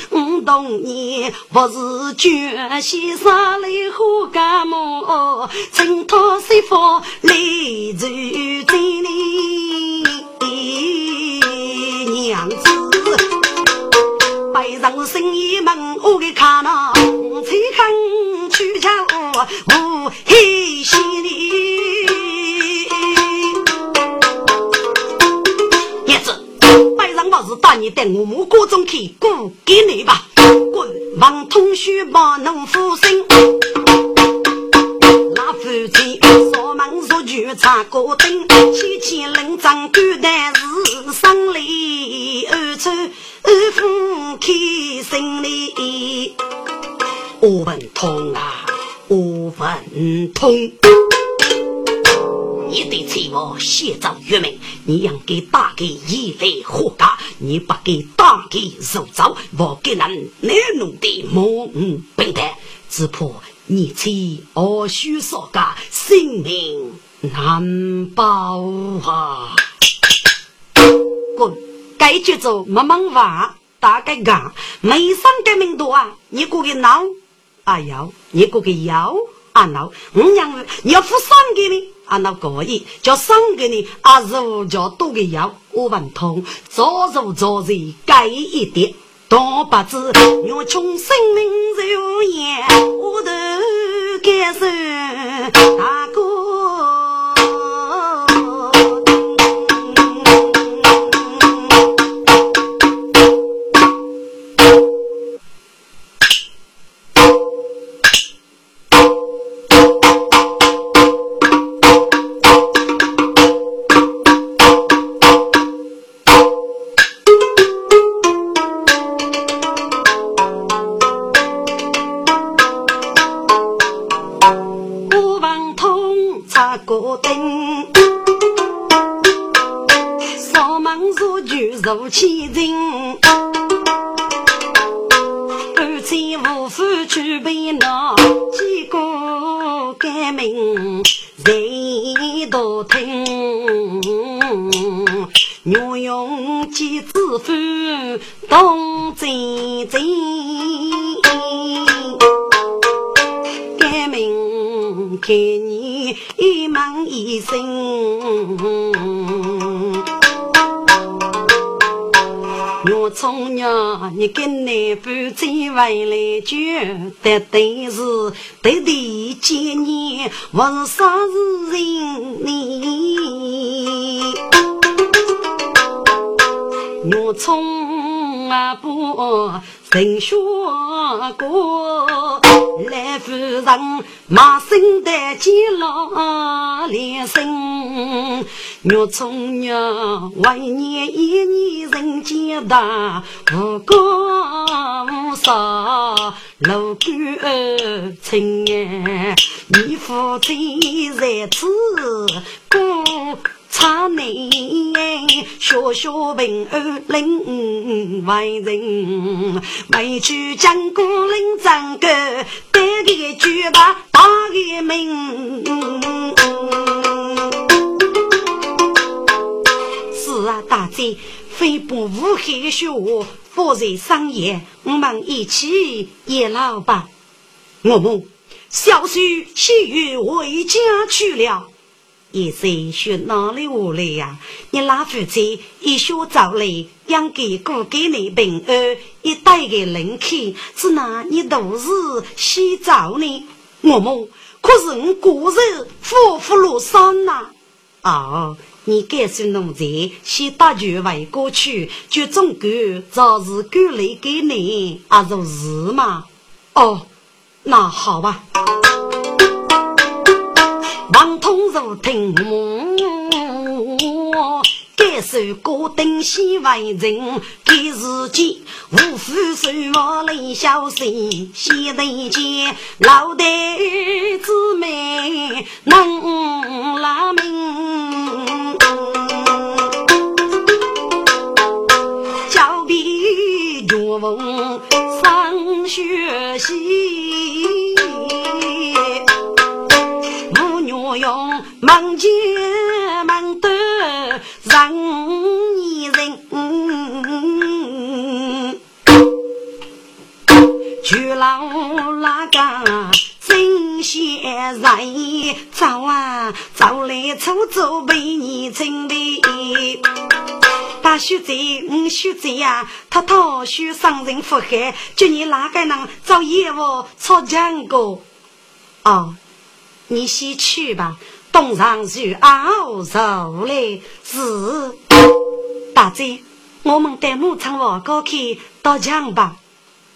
Speaker 1: 我懂你不是绝先生来何干么？请托师傅来助这里娘子，背上生意门我给看了，才看去家。无黑心里，叶子，摆上帽子带你带我母锅中去，过给你吧。滚，王通须把农夫生，那夫妻说忙说就插个灯，七七冷战孤单是生离二处。二夫开心里，我文通啊，我文通，你的财物写照月明，你应该打给一类货家，你不给打给肉糟，我给人难弄的蒙笨蛋，只怕你妻我须所家性命难保啊！滚！该就做慢慢话，大概讲没上个名多啊！你过个闹啊要，你过个要啊闹，我娘你要付三个呢啊那可以，叫三个呢啊肉叫多个要，我问通，做肉做人该一点，大把子我穷生命如烟，我都感受大哥。谁都听。女用几子夫当真真，改名开你一门一生。我从娘，你跟那夫妻回来就，得对是得地几年，我是啥子人呢？我从啊不。人学过，来夫人马生的几老连生，我从娘为年一年人间大，无高无少老官亲哎，你父亲在此过。差你小小平安领外人，为去江国领战歌，得个举把大个名。是啊，大姐，非不无害羞，佛在商业，我们一起也老吧。我们小婿喜于回家去了。一岁学哪里话来呀？你老夫妻一学早来，养给过给你平安，一带给人去，是那你都是洗澡呢？我们可是我个人夫妇落山呐！哦，你该是奴才，先打就回过去，就总够早日赶来给你，啊，就是吗。哦，那好吧。王通如听我，该受过登西为人，给自己无福寿我来消息，先得见老弟姊妹能拉命，脚比脚缝上学习。用门前老那个真贤人，早啊早来出走被你称的。大叔仔，五叔仔呀，他讨许伤人祸害，叫你哪个能找业务吵架过？哦。你先去吧，东上去熬肉嘞。是大姐，我们带牧场王高去到墙吧。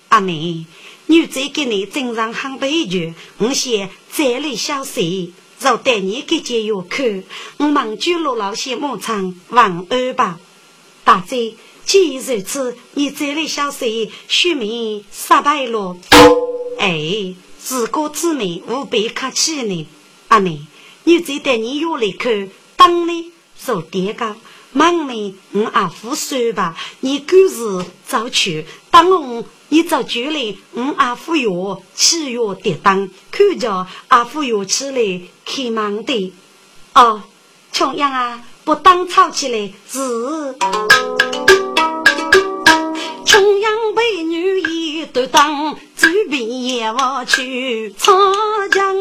Speaker 1: 阿妹，女仔给你斟上喝杯酒，我先再来消息，就带你给解药去。我们就落老些牧场晚安吧。大姐，既如此，你这里小婿须名失败了。哎，自古之美无比客气呢。阿妹，你再带你药来看，当呢做点个。忙呢，我阿父说吧，你狗日早去。当我你早去了，我阿父药起药跌当，看着阿父药起来开忙的。哦，穷样啊，不当吵起来是。穷样被女一对当，嘴边也我去擦江。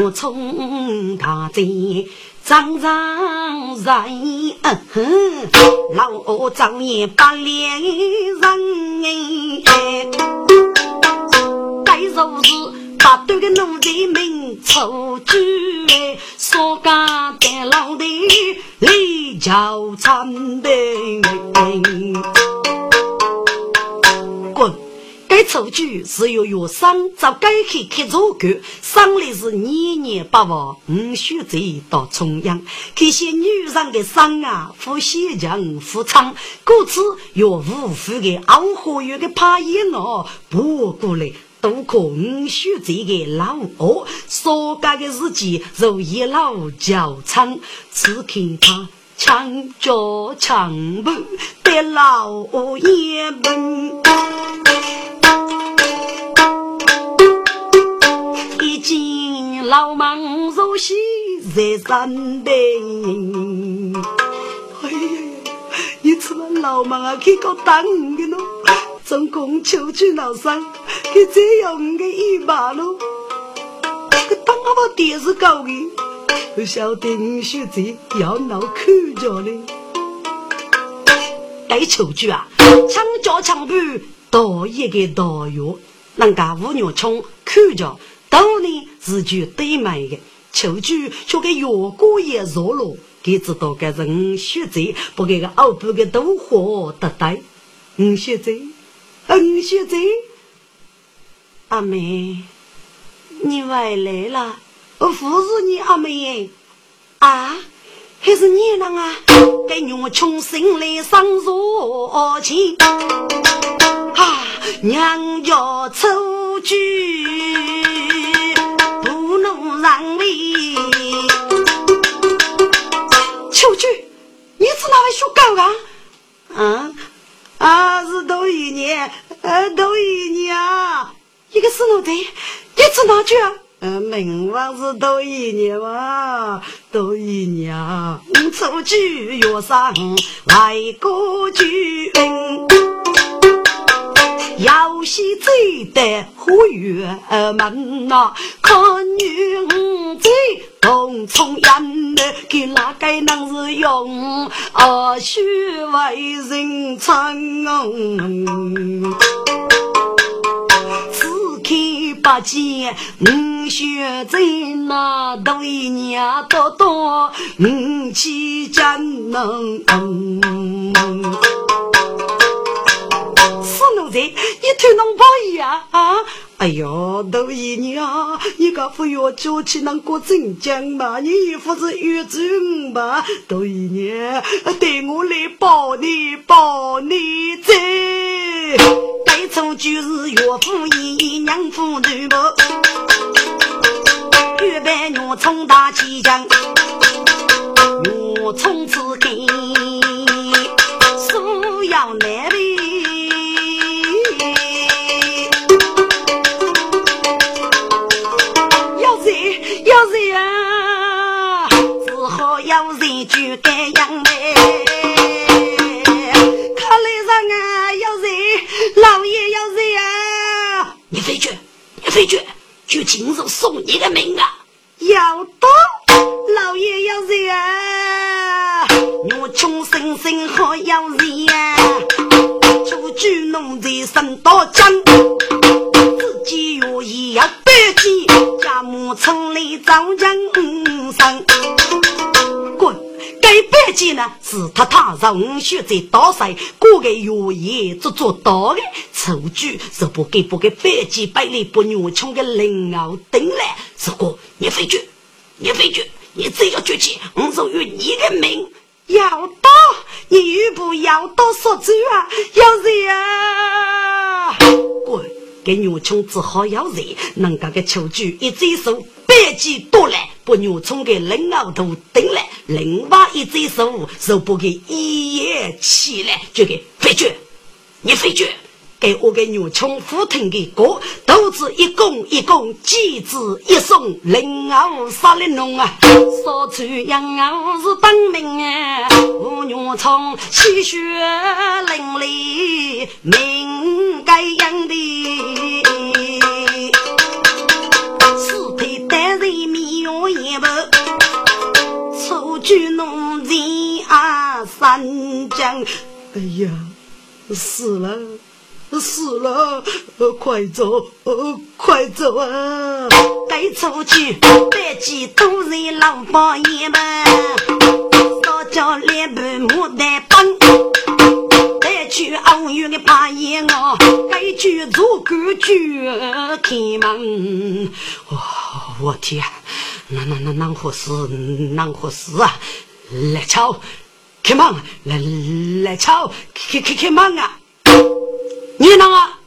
Speaker 1: 我从大寨。张张人，老张也把脸人哎，该说是把对个奴才们抽举哎，说家的老的李教参的滚。该出去是由药商找该去开茶馆，生的是年年不忘，五血贼到重阳。这些女人的伤啊，富先强，富昌，故此要无富的熬火药的怕烟哦，不过来都靠五血贼的老二，所干的日记如一老教场，只看他枪脚枪步的老爷们。老忙如洗在山顶。哎呀呀，你吃了老忙啊，去搞当的咯？总共求去老三，给这样的一把咯。个当阿把电视搞的，不晓得你学这要闹口角嘞。该求去啊，枪脚枪步多一个大药，人家五娘冲口角。当年是句对买的，秋菊却给月过也弱了，给知道该人学贼，不给个二部的都活得呆。五学贼，五学贼，阿妹，你回来了，我服侍你阿妹啊，还是你人啊？给我穷心来上热情，啊，娘家出去。让位，秋菊，你是哪位学狗啊？嗯，啊是都一年，呃都一年啊。一个是奴才，你是哪句啊？嗯，名望是都一年嘛，都一年。出去约上外国去。要西走的花园门呐，看女五子同从烟的，给哪个能是用啊？虚为人称，看不见五血在那对娘多多五七真能。奴才，你头弄不一啊啊！哎呦，窦姨娘，你个不要叫起那个镇江嘛？你衣服是越重吧？窦姨娘，带我来抱你抱你走。该出就是岳父姨娘夫女么？月半月冲大旗将，月冲刺根，苏要人。就该样嘞，看来上啊要人，老爷要人啊！
Speaker 2: 你飞去，你飞去，就亲手送你的命啊！
Speaker 1: 要到，老爷要人啊！我穷生生好要人啊！出去农在生到江，自己愿意要百计，家母村里早将五生。该百计呢，是他他让学在大赛，过个月夜做做到的，出去是不给不给百计百里不牛穷的人熬等来。如果你回去，你回去，你只要决气，我就与你的命。要到你又不要多说嘴啊？要人啊！
Speaker 2: 滚！给牛冲只好要人，能干个秋菊一只手百几多来，把牛冲给冷奥头顶来，另外一只手手不给一夜起来，就给飞绝，你飞绝！给我给牛冲福腾的歌，都是一拱一拱，几子一送，灵儿杀了龙啊！
Speaker 1: 说出羊儿是当命啊，我牛冲鲜血淋漓，命该养的，尸体带人面容一不，出去农田啊三江，
Speaker 2: 哎呀，死了！死了，快走，快走啊！
Speaker 1: 该出去，百几都是老佛爷们，少叫两半牡丹帮，去欧元的怕爷我，该去做个去开门。
Speaker 2: 哇，我天，那那那那何事？那何事啊？来敲，开门！来来敲，开开开门啊！你啷啊？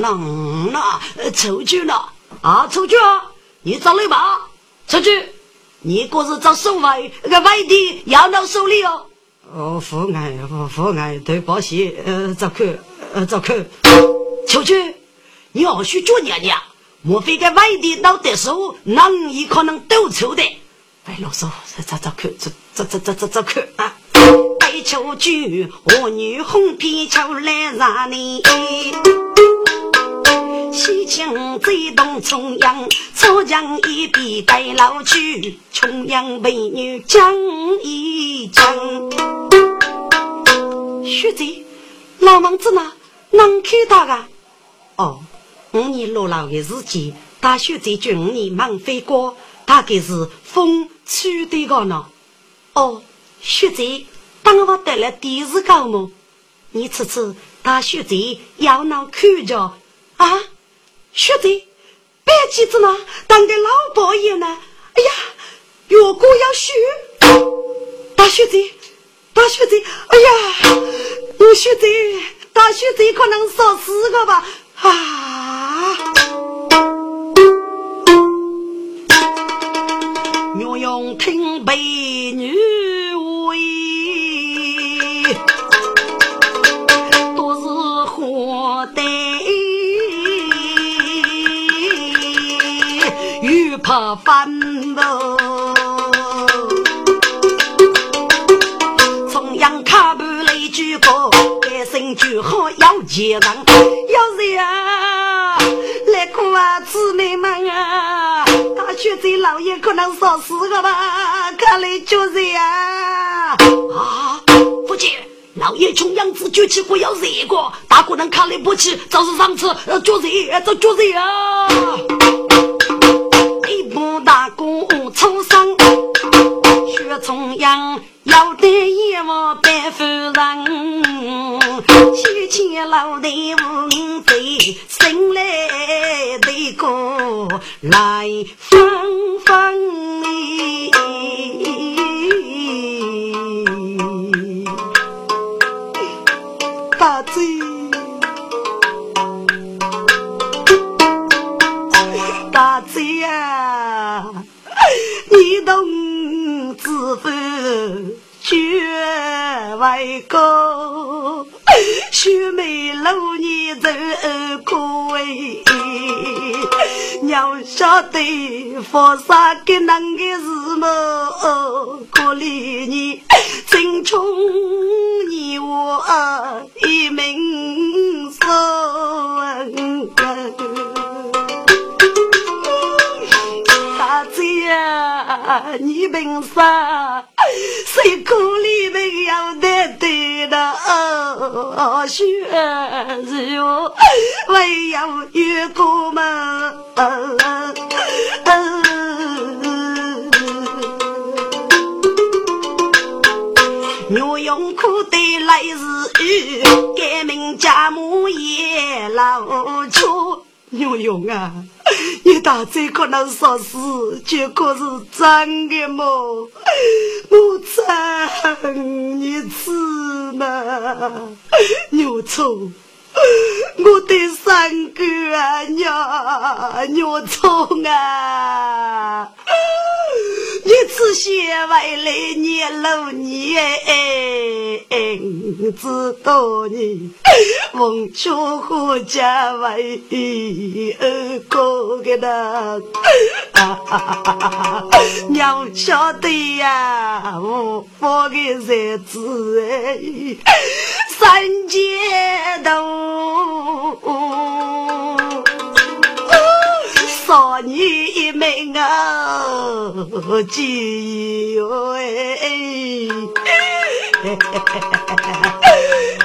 Speaker 2: 啷啷出去了啊？出去啊！你找来吧，出去！你可是找守卫，个外地要到手里哦。哦，父爱父父爱对不起，呃，走去，呃，走去，出去！你要去做娘娘，莫非在外地闹得手，难以可能斗出的？别啰嗦，走走去，走走走走走走去啊！
Speaker 1: 秋菊，我女红皮秋来让你。西江最东重阳，楚江一笔带老去，重阳美女讲一讲。
Speaker 2: 学姐，老王子呢？能看到啊？哦，五年落老的时间，大学在军五年忙飞过，大概是风吹的个呢。哦，学姐。当我得了电视高吗？你次次大学姐要能看着啊？学姐，别急着呢，当个老伯爷呢。哎呀，如果要学大学姐，大学姐，哎呀，你学姐，大学姐可能少四个吧？啊！
Speaker 1: 我用听美女可翻喽！中央卡布雷举高，改声就好要接人，要谁啊？来哭啊，姊妹们啊！大学这老爷可能少死个吧？看来就热啊？
Speaker 2: 啊！父亲，老爷穷样子举起不要热过，大姑娘看来不起，就是上次就热，就就热啊！
Speaker 1: 一步大公出生，雪重阳要得一窝白夫人，七千老队无名贼，生来的个来风风大大姐啊！你同知否？绝外高，雪梅路你走过哎，要晓得发啥个难个是么？可怜你青春你我一命丧。你凭啥？谁苦里没有得对的？学日我唯有越过门。我用苦的来日雨，改名家母也老出。
Speaker 2: 牛勇啊，你大嘴可能说是，结果是真的么？我真你吃嘛？牛臭，我的三哥啊呀，牛葱啊！你只写为了你老年，知道你忘秋和家为二哥的那，娘晓得呀，我发的日子哎，三姐都。少女一命 啊，记哟哎！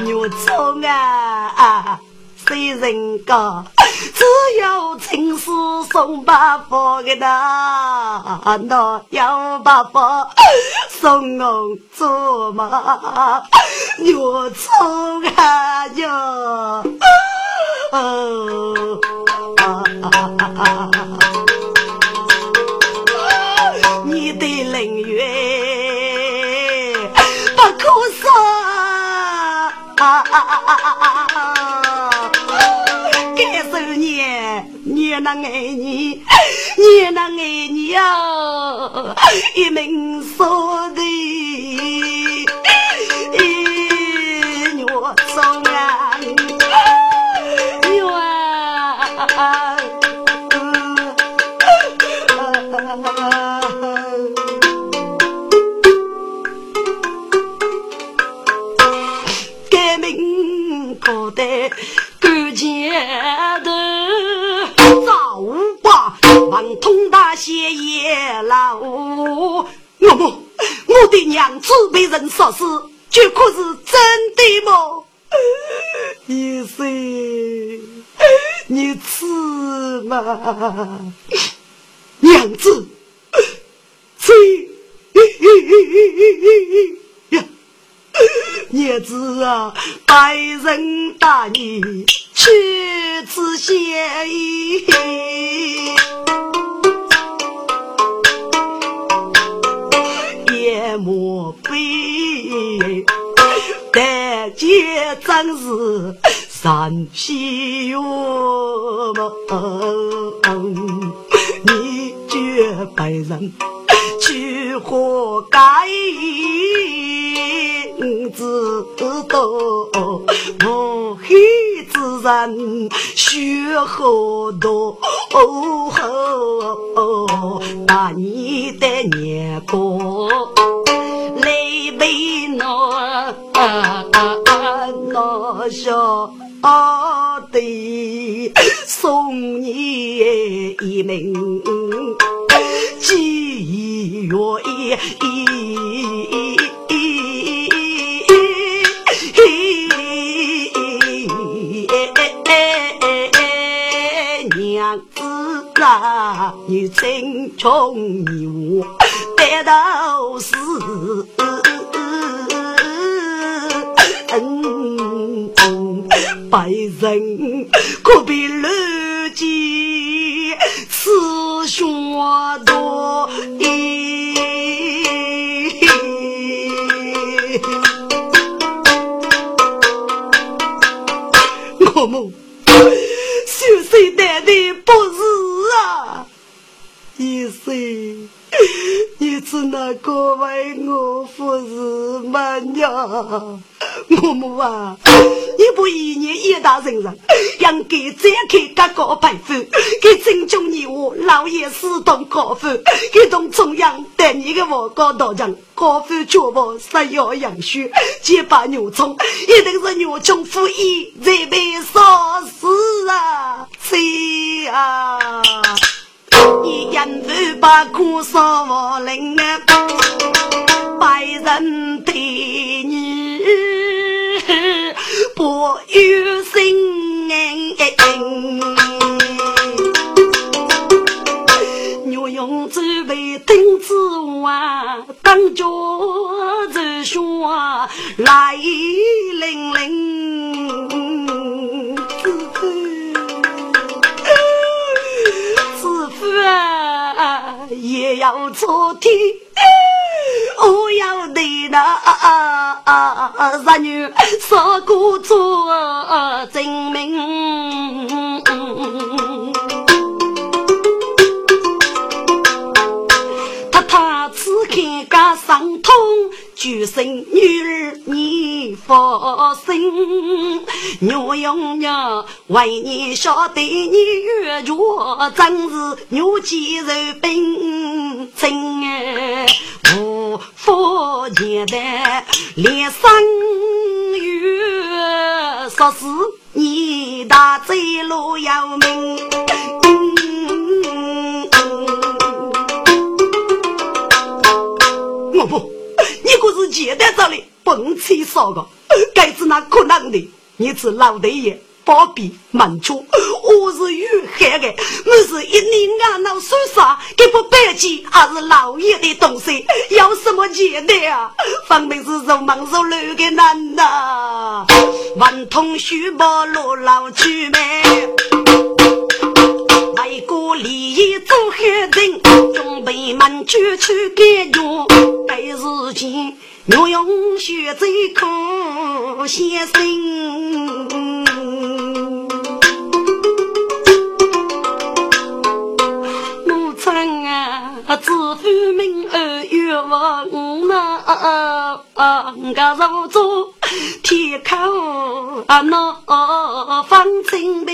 Speaker 2: 牛葱啊，谁人家。只有亲师送八方的那，那要八方送我做马，牛葱啊哟！哦，你的人缘不可说，年年能爱你，年能爱你呀，一命所的，我送啊。改名王通大写也老。我么，我的娘子被人杀死，这可是真的吗？医生。你吃嘛，娘子，吃呀，娘子啊，白人大你去吃先，也莫非但见真是。山西哟么？你绝白人去活该？知道人血好多，把你的年过来为我那下。啊！对，送你一名几月娘啊，你真穷你我得到是。白人可比乱箭刺血多，我们秀水带的不一岁，你是那个为我服侍吗？娘，我母啊，你不一年一大人人，应该展开各个派分，给尊重你我老爷私动高分，给同中央带你的王高道长高分确保食药养血，结把牛葱，一定是牛中夫一在被烧死啊！谁啊？一言不把苦烧我灵啊，百人对你不有心我用准备钉子瓦，当家子说来领领。
Speaker 1: 也要做天，我要对那啊女说过做证明。他他此刻家伤痛。举生女儿你放心，我用娘为你晓得你越弱，真是牛肌肉冰真哎，无法简单连生育，说是你大走路要命。
Speaker 2: 我不。你可是简单着哩，本钱少个，该是那可能的。你是老大爷，包庇满足，我是遇害的，我是一年俺脑受伤，给不白金还是老爷的东西，要什么简单啊？分明是肉忙肉乱的男呐！万通虚报落老去呗，为国利益做黑人，准备满足去干用。该是情，我用血在苦先生。
Speaker 1: 母亲啊，子父命儿冤枉啊！俺入住天口啊，那方清碑。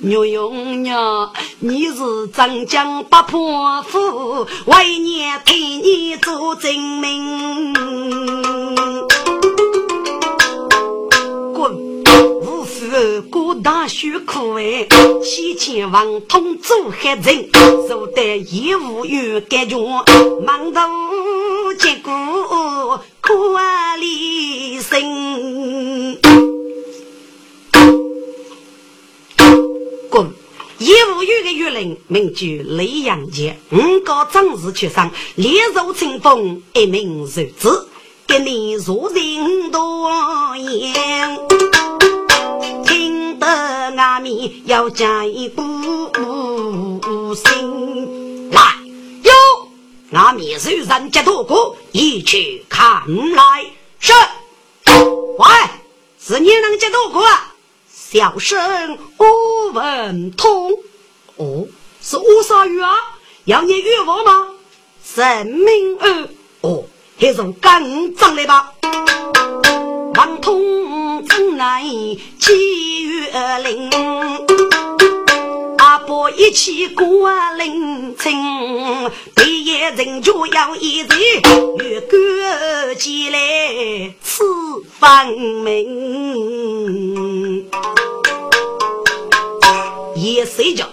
Speaker 1: 牛用娘，你是张江八破夫，为娘替你做证明。
Speaker 2: 滚！无父过大学苦哎，先前王通做黑人，受得业务有感觉忙到结果苦啊离身。业务员的月龄名叫雷阳杰，五个长日出生，烈如清风，一名如子，跟你如人多言，听得阿弥要讲一步心，阿弥受人接多过，一起看来是，喂，是你能接多过啊？小生吴文通，哦，是乌鲨鱼啊？要念愿望吗？神明儿，哦，还是刚长来吧。文通真来七月灵，伯一起过灵清，第一人就要一人，越过起来此分明。也睡觉，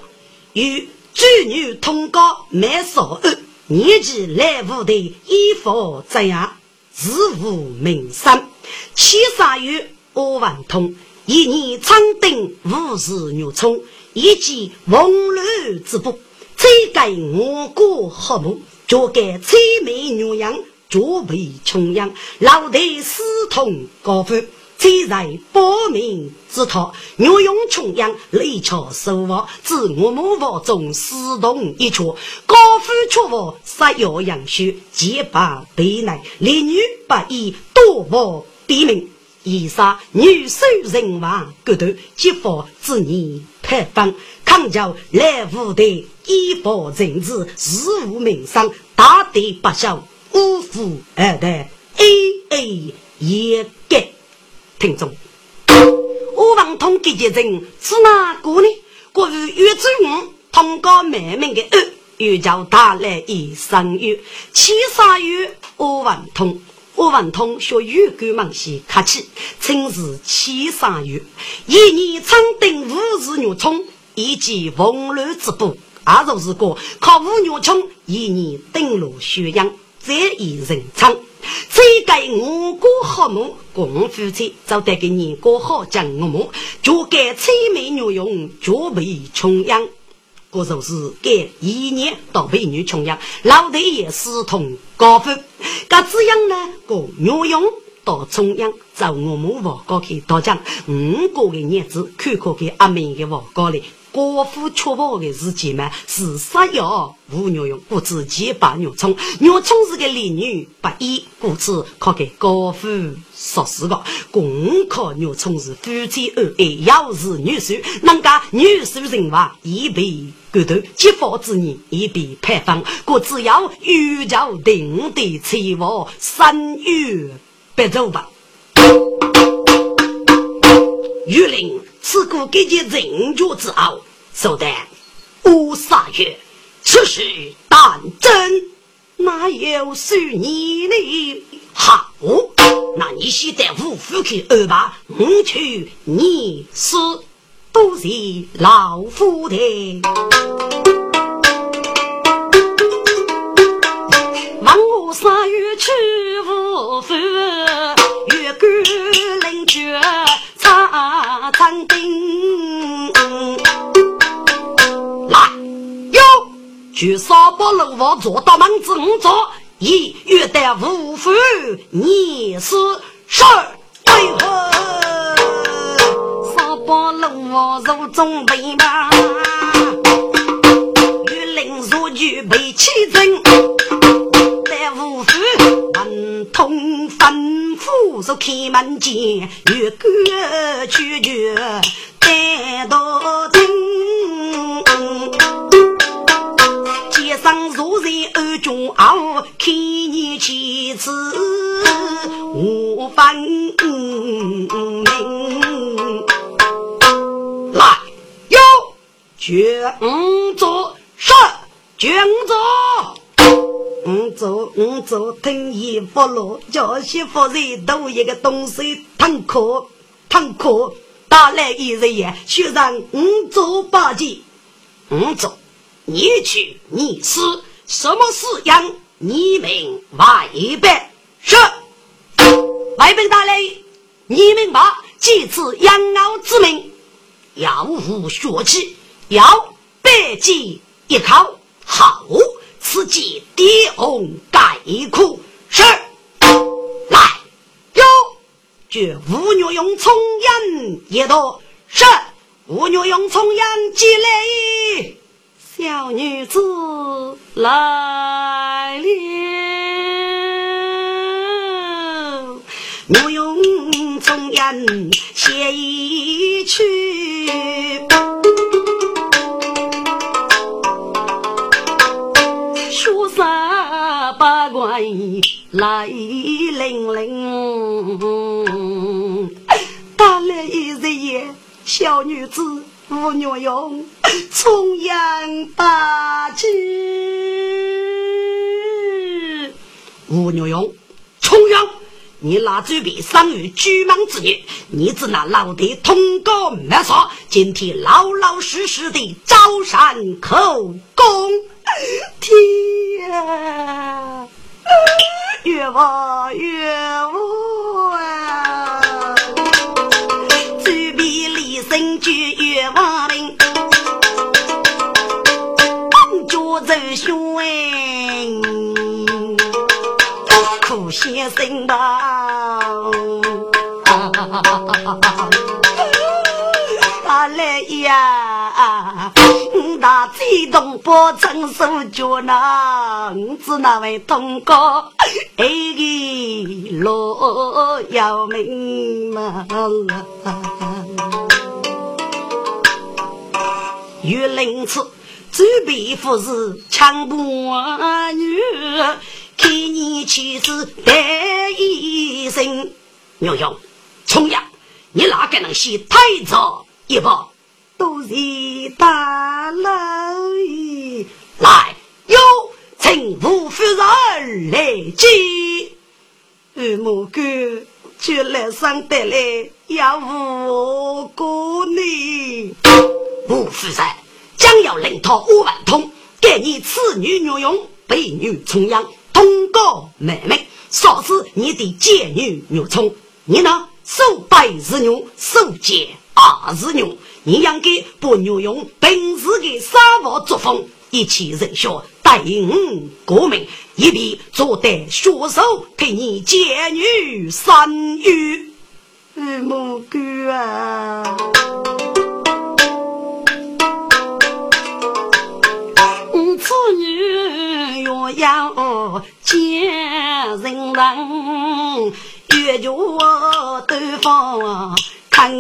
Speaker 2: 与织女同高买少二，年纪来无的衣服怎样？自无名声。七杀月五万通，一年长顶五十牛冲，一记红绿之步，再给我国和睦，就给催美牛羊，作为穷养，老得私通高富。虽在保命之托，若用穷养累巧守望，自我母房中私动一撮，高夫出我杀要养血，结把悲难，连女不义多报毙命，以杀女受人亡，各头结发子女配方，抗教来无的依法政治，事无名声，大地不孝，五夫二代，A A 也给。听众，我王通给结人是哪个呢？关于岳州人通过妹妹的二，又叫他来一生月，七杀月我王通，我王通学玉官忙些客气，称是七杀月，一年春顶五十月冲，以及风流之步，二就是个靠五月冲，一年登陆宣阳，再以人称。这个我国好梦共夫妻，就得给你过好讲我梦，就给催美女用，就被穷养。这就是给一年到美女穷养，老爹也私通高夫。这这样呢，个女用到中央，找我们王高去到讲五个的日子，看看给阿妹的王高里。国父确保的事情嘛，是杀要无牛用，故此结把牛冲。牛冲是个丽女，不义，故此可给国父说事个。公考牛冲是夫妻恩爱，要是女婿，人家女婿人话已被骨头，结发之年已被判放。故只要欲教定的妻我三月不走吧。玉林。此故给件人脚之后，说得五三月，此事当真，哪有是你的？好，那你先带五夫去安排，我去你是都是老夫的。望我三月去五夫，月桂林绝。茶餐厅来哟，去沙包楼房坐到门子五座，一约得五夫你是十为何？沙包楼房入中备嘛，玉林如举备起阵。五夫文通吩咐说开门见月歌曲曲带到听，上坐在二中傲，看你妻子我分明。来哟，军座是军座。五走五走，听衣不落，叫媳妇人都一个东西痛苦，痛苦，打来一日也，学上五走八戒，五走，你去你死，什么事样？你明外白是。外本大雷，你明白几次养老之命，要无血气，要百计一靠好。此计低红盖苦是。来哟，绝吴女用葱烟一道是。吴女用葱烟积累，小女子来了，我用葱烟写一曲。来零零，打来一日夜，小女子吴月用重阳八旗。吴月用，重阳，你拿嘴皮生于巨蟒之女，你只拿老爹通过没错，今天老老实实的招山口功，天啊！越望越无啊，比李生就越忘明，帮脚走凶哎，苦先生吧。来呀！那激动不承受着那，只那位通过哎个路要命嘛！玉林子准备服侍强婆女，看你妻子得一身，牛勇重阳，你哪个能先太早？一把都是大老爷来哟，请吴夫人来接。二母哥就来上得来要五个呢。吴夫人将要领他五万通，给你此女女用，被女重养，通过妹妹，说是你的贱女女冲，你呢？手白是牛，手贱。二是牛，你应该把牛用本事的沙漠作风，一起人学带领国民，一必做得血手，替你解女三余。
Speaker 1: 母哥啊！要见人人，越叫对方看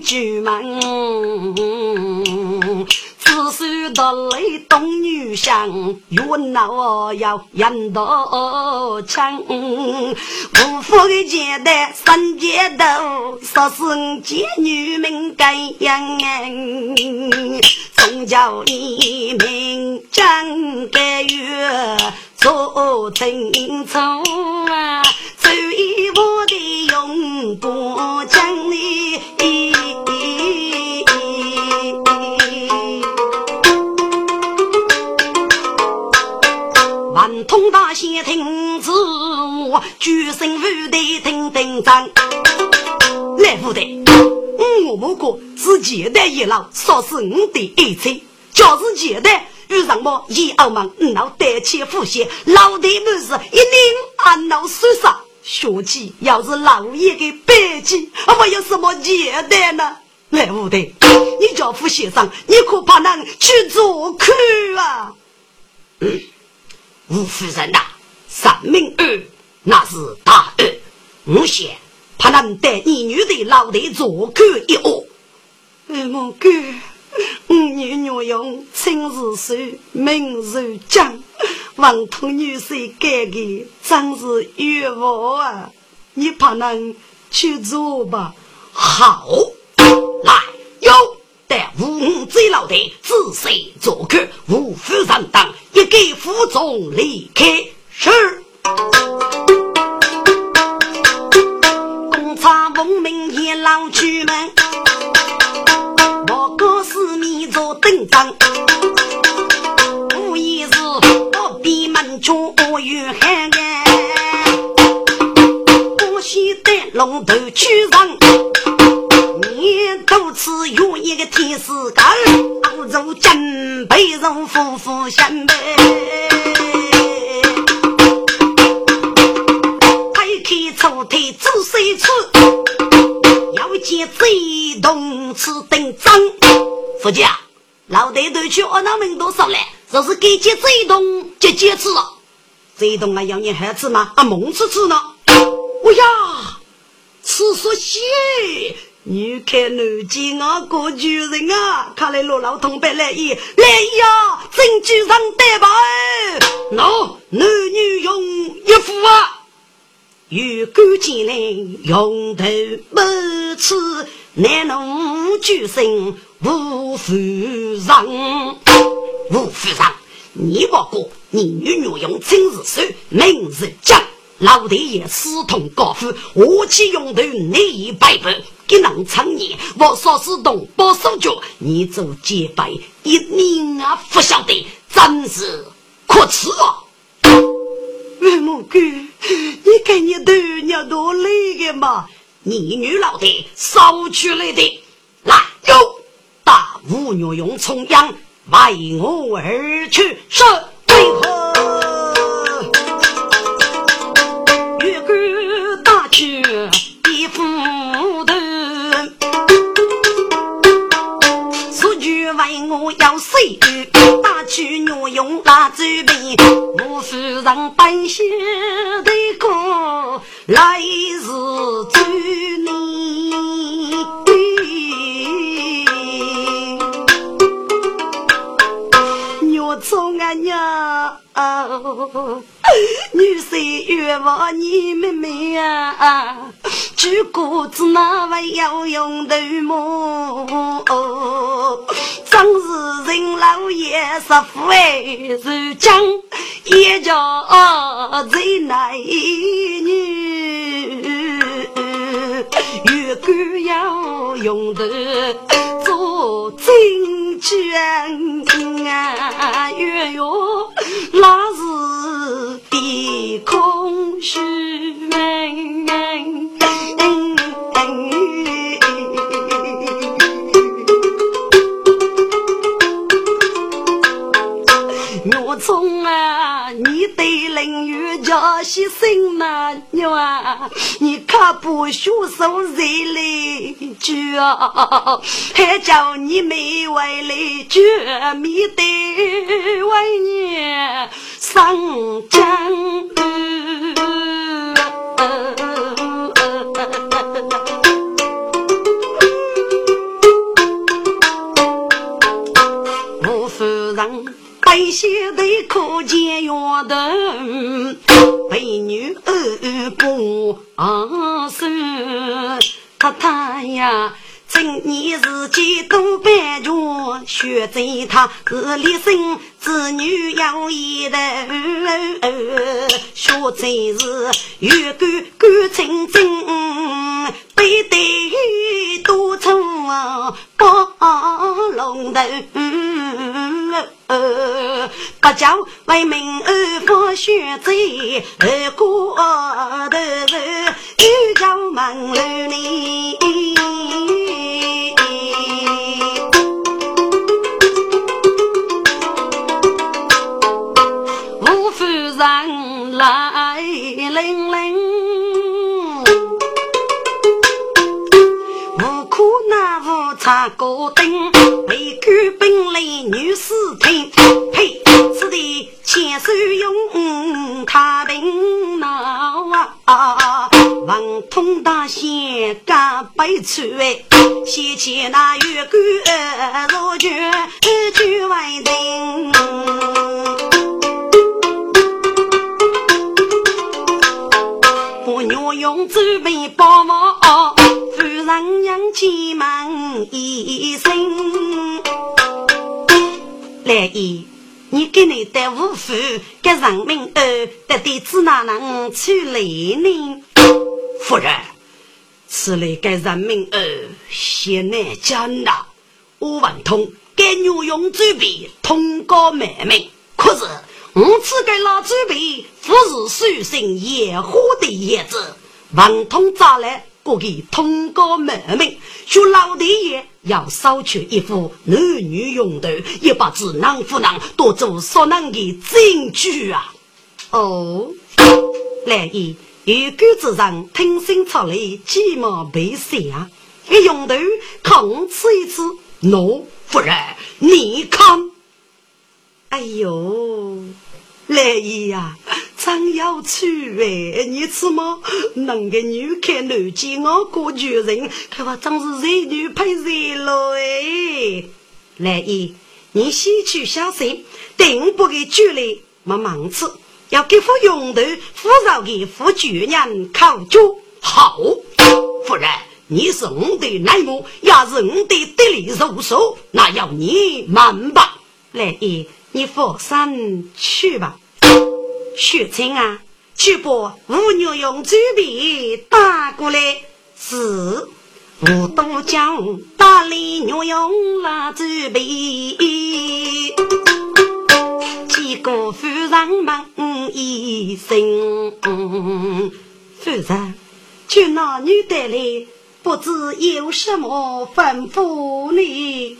Speaker 1: 举门。子孙的雷东女相，冤闹要引到枪。无福的阶段三阶头，说是见女命该样。总叫你名将该月做正宗啊，走一步的永不将你。万通大仙听旨，我举身无队听兵章。来部队，我某个是简单一老，说是我的爱妻。假是简单遇上么一傲慢，闹胆怯负些，老弟不是一定安老受伤。学起要是老爷的背脊，我有什么简单呢？来部队，你叫副先生，你可怕能去做客啊？
Speaker 2: 嗯。吴夫人呐，三命二那是大恩。我想怕能带你女的老弟做客一窝。
Speaker 1: 我哥，五年女用今日寿，明日将，王通女婿改个真是冤枉啊！你怕能去做吧？
Speaker 2: 好，来有带吴贼老弟仔细做客，无夫人等。一给府中离开，是
Speaker 1: 公差奉命也老出门，我哥四面做灯章，无疑是我闭门捉鱼汉哎，我先带龙头去上。你多次用一个天使狗，熬做金杯人夫妇相配。开开抽屉仔细吃，要见贼动吃等脏。
Speaker 2: 夫家老弟都去我那门多少了？这是给接贼动接接吃了。贼动啊，要你孩子吗？啊，蒙吃吃呢？
Speaker 1: 哎呀，吃说些。你看南京啊，个巨人啊，看来罗老同辈来意来意啊，真举上代吧？
Speaker 2: 喏，男女用一副啊，有干见来用头不吃，难弄举身无夫人，无夫人，你不过你女女用真是手，明日将。老爹爷私通高夫，我去用头你一百分，给能成年，我少是动保手脚，你做结拜一年啊不晓得，真是可耻啊！
Speaker 1: 岳母哥，你看你头娘多累的嘛？
Speaker 2: 你女老的烧出来的，来哟，大吴女用重阳为我而去，是
Speaker 1: 我要谁？打去女用那酒杯，我夫人本写的歌，来自祝你。我从啊娘，女婿冤枉你妹妹啊啊！举锅子那位要用头么？真是人老爷是富哎，如今也叫最男女，越干要用头做真君啊！月哟，那是的空虚我冲啊！你对邻居叫些声呐，娘啊！你可不学手热来句啊！还叫你没为来句，没得为你上江。白些的可见丫头，美女儿不生，太太呀，今年自己多半全，学在他是立身子女养一的，学在是有个干清净，背对多粗包龙头。不叫为民而发血债，二哥头又叫门楼里。吴夫人来领领，那无茶高灯。为官本来女士听，呸！此地千手用太平闹啊！王通大仙干杯出哎，先起那月官入局局外定，不要用纸笔包我。人扬起门一声，来姨，你给你的五福给人民儿的弟子哪能去理呢？
Speaker 2: 夫人，此类给人民儿先难讲呐。我文通给牛用嘴笔通过门明，可是我只给老嘴笔不是书生野花的叶子，文通咋来？过去通过门门，说老爹爷要收取一副男女用的，一把智囊夫囊多做所能的证据啊！
Speaker 1: 哦，来意有狗子人听信出来，鸡毛被下，一用头看吃一次。
Speaker 2: 喏，夫人，你看，
Speaker 1: 哎呦！来姨呀，真有趣哎！你怎么能个女看男见我过女人，可话真是热女配热了哎！来意，你先去小心，定不给酒来没忙吃，要给副用头扶着给副主人靠脚。
Speaker 2: 好，夫人，你是我的内幕，也是我的得力助手，那要你忙吧。
Speaker 1: 来姨。你放心去吧，雪清啊，去把五牛用嘴皮打过来。是，我都将大力牛用拉嘴皮，几个夫人们一声。夫人，就那女的来，不知有什么吩咐呢？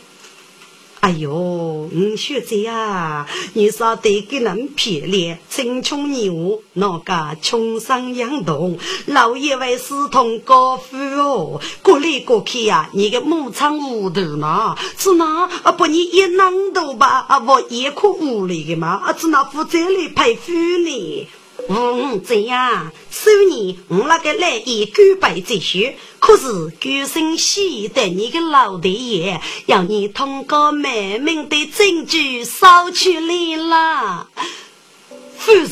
Speaker 1: 哎呦，你学姐呀，你说得给人骗脸，青穷年物，那个穷生养动，老一位是同高富哦，过来过去呀，你个牧场屋头嘛，是那啊不你一囊多吧，啊我一颗屋里的嘛，啊是那负责来配夫呢。嗯，这样，虽然我那个来一九百这些，可是高声喜的你个老爹爷，要你通过满门的证据烧出来了。夫人，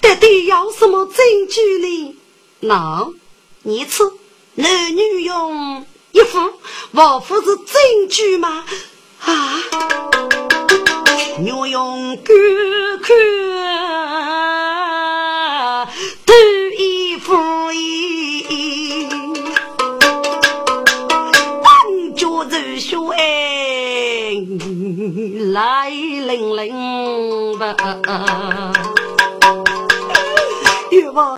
Speaker 1: 到底要什么证据呢？那，你吃男女用一副，我不是证据吗？啊，女用 哥哥。来领领吧，月望。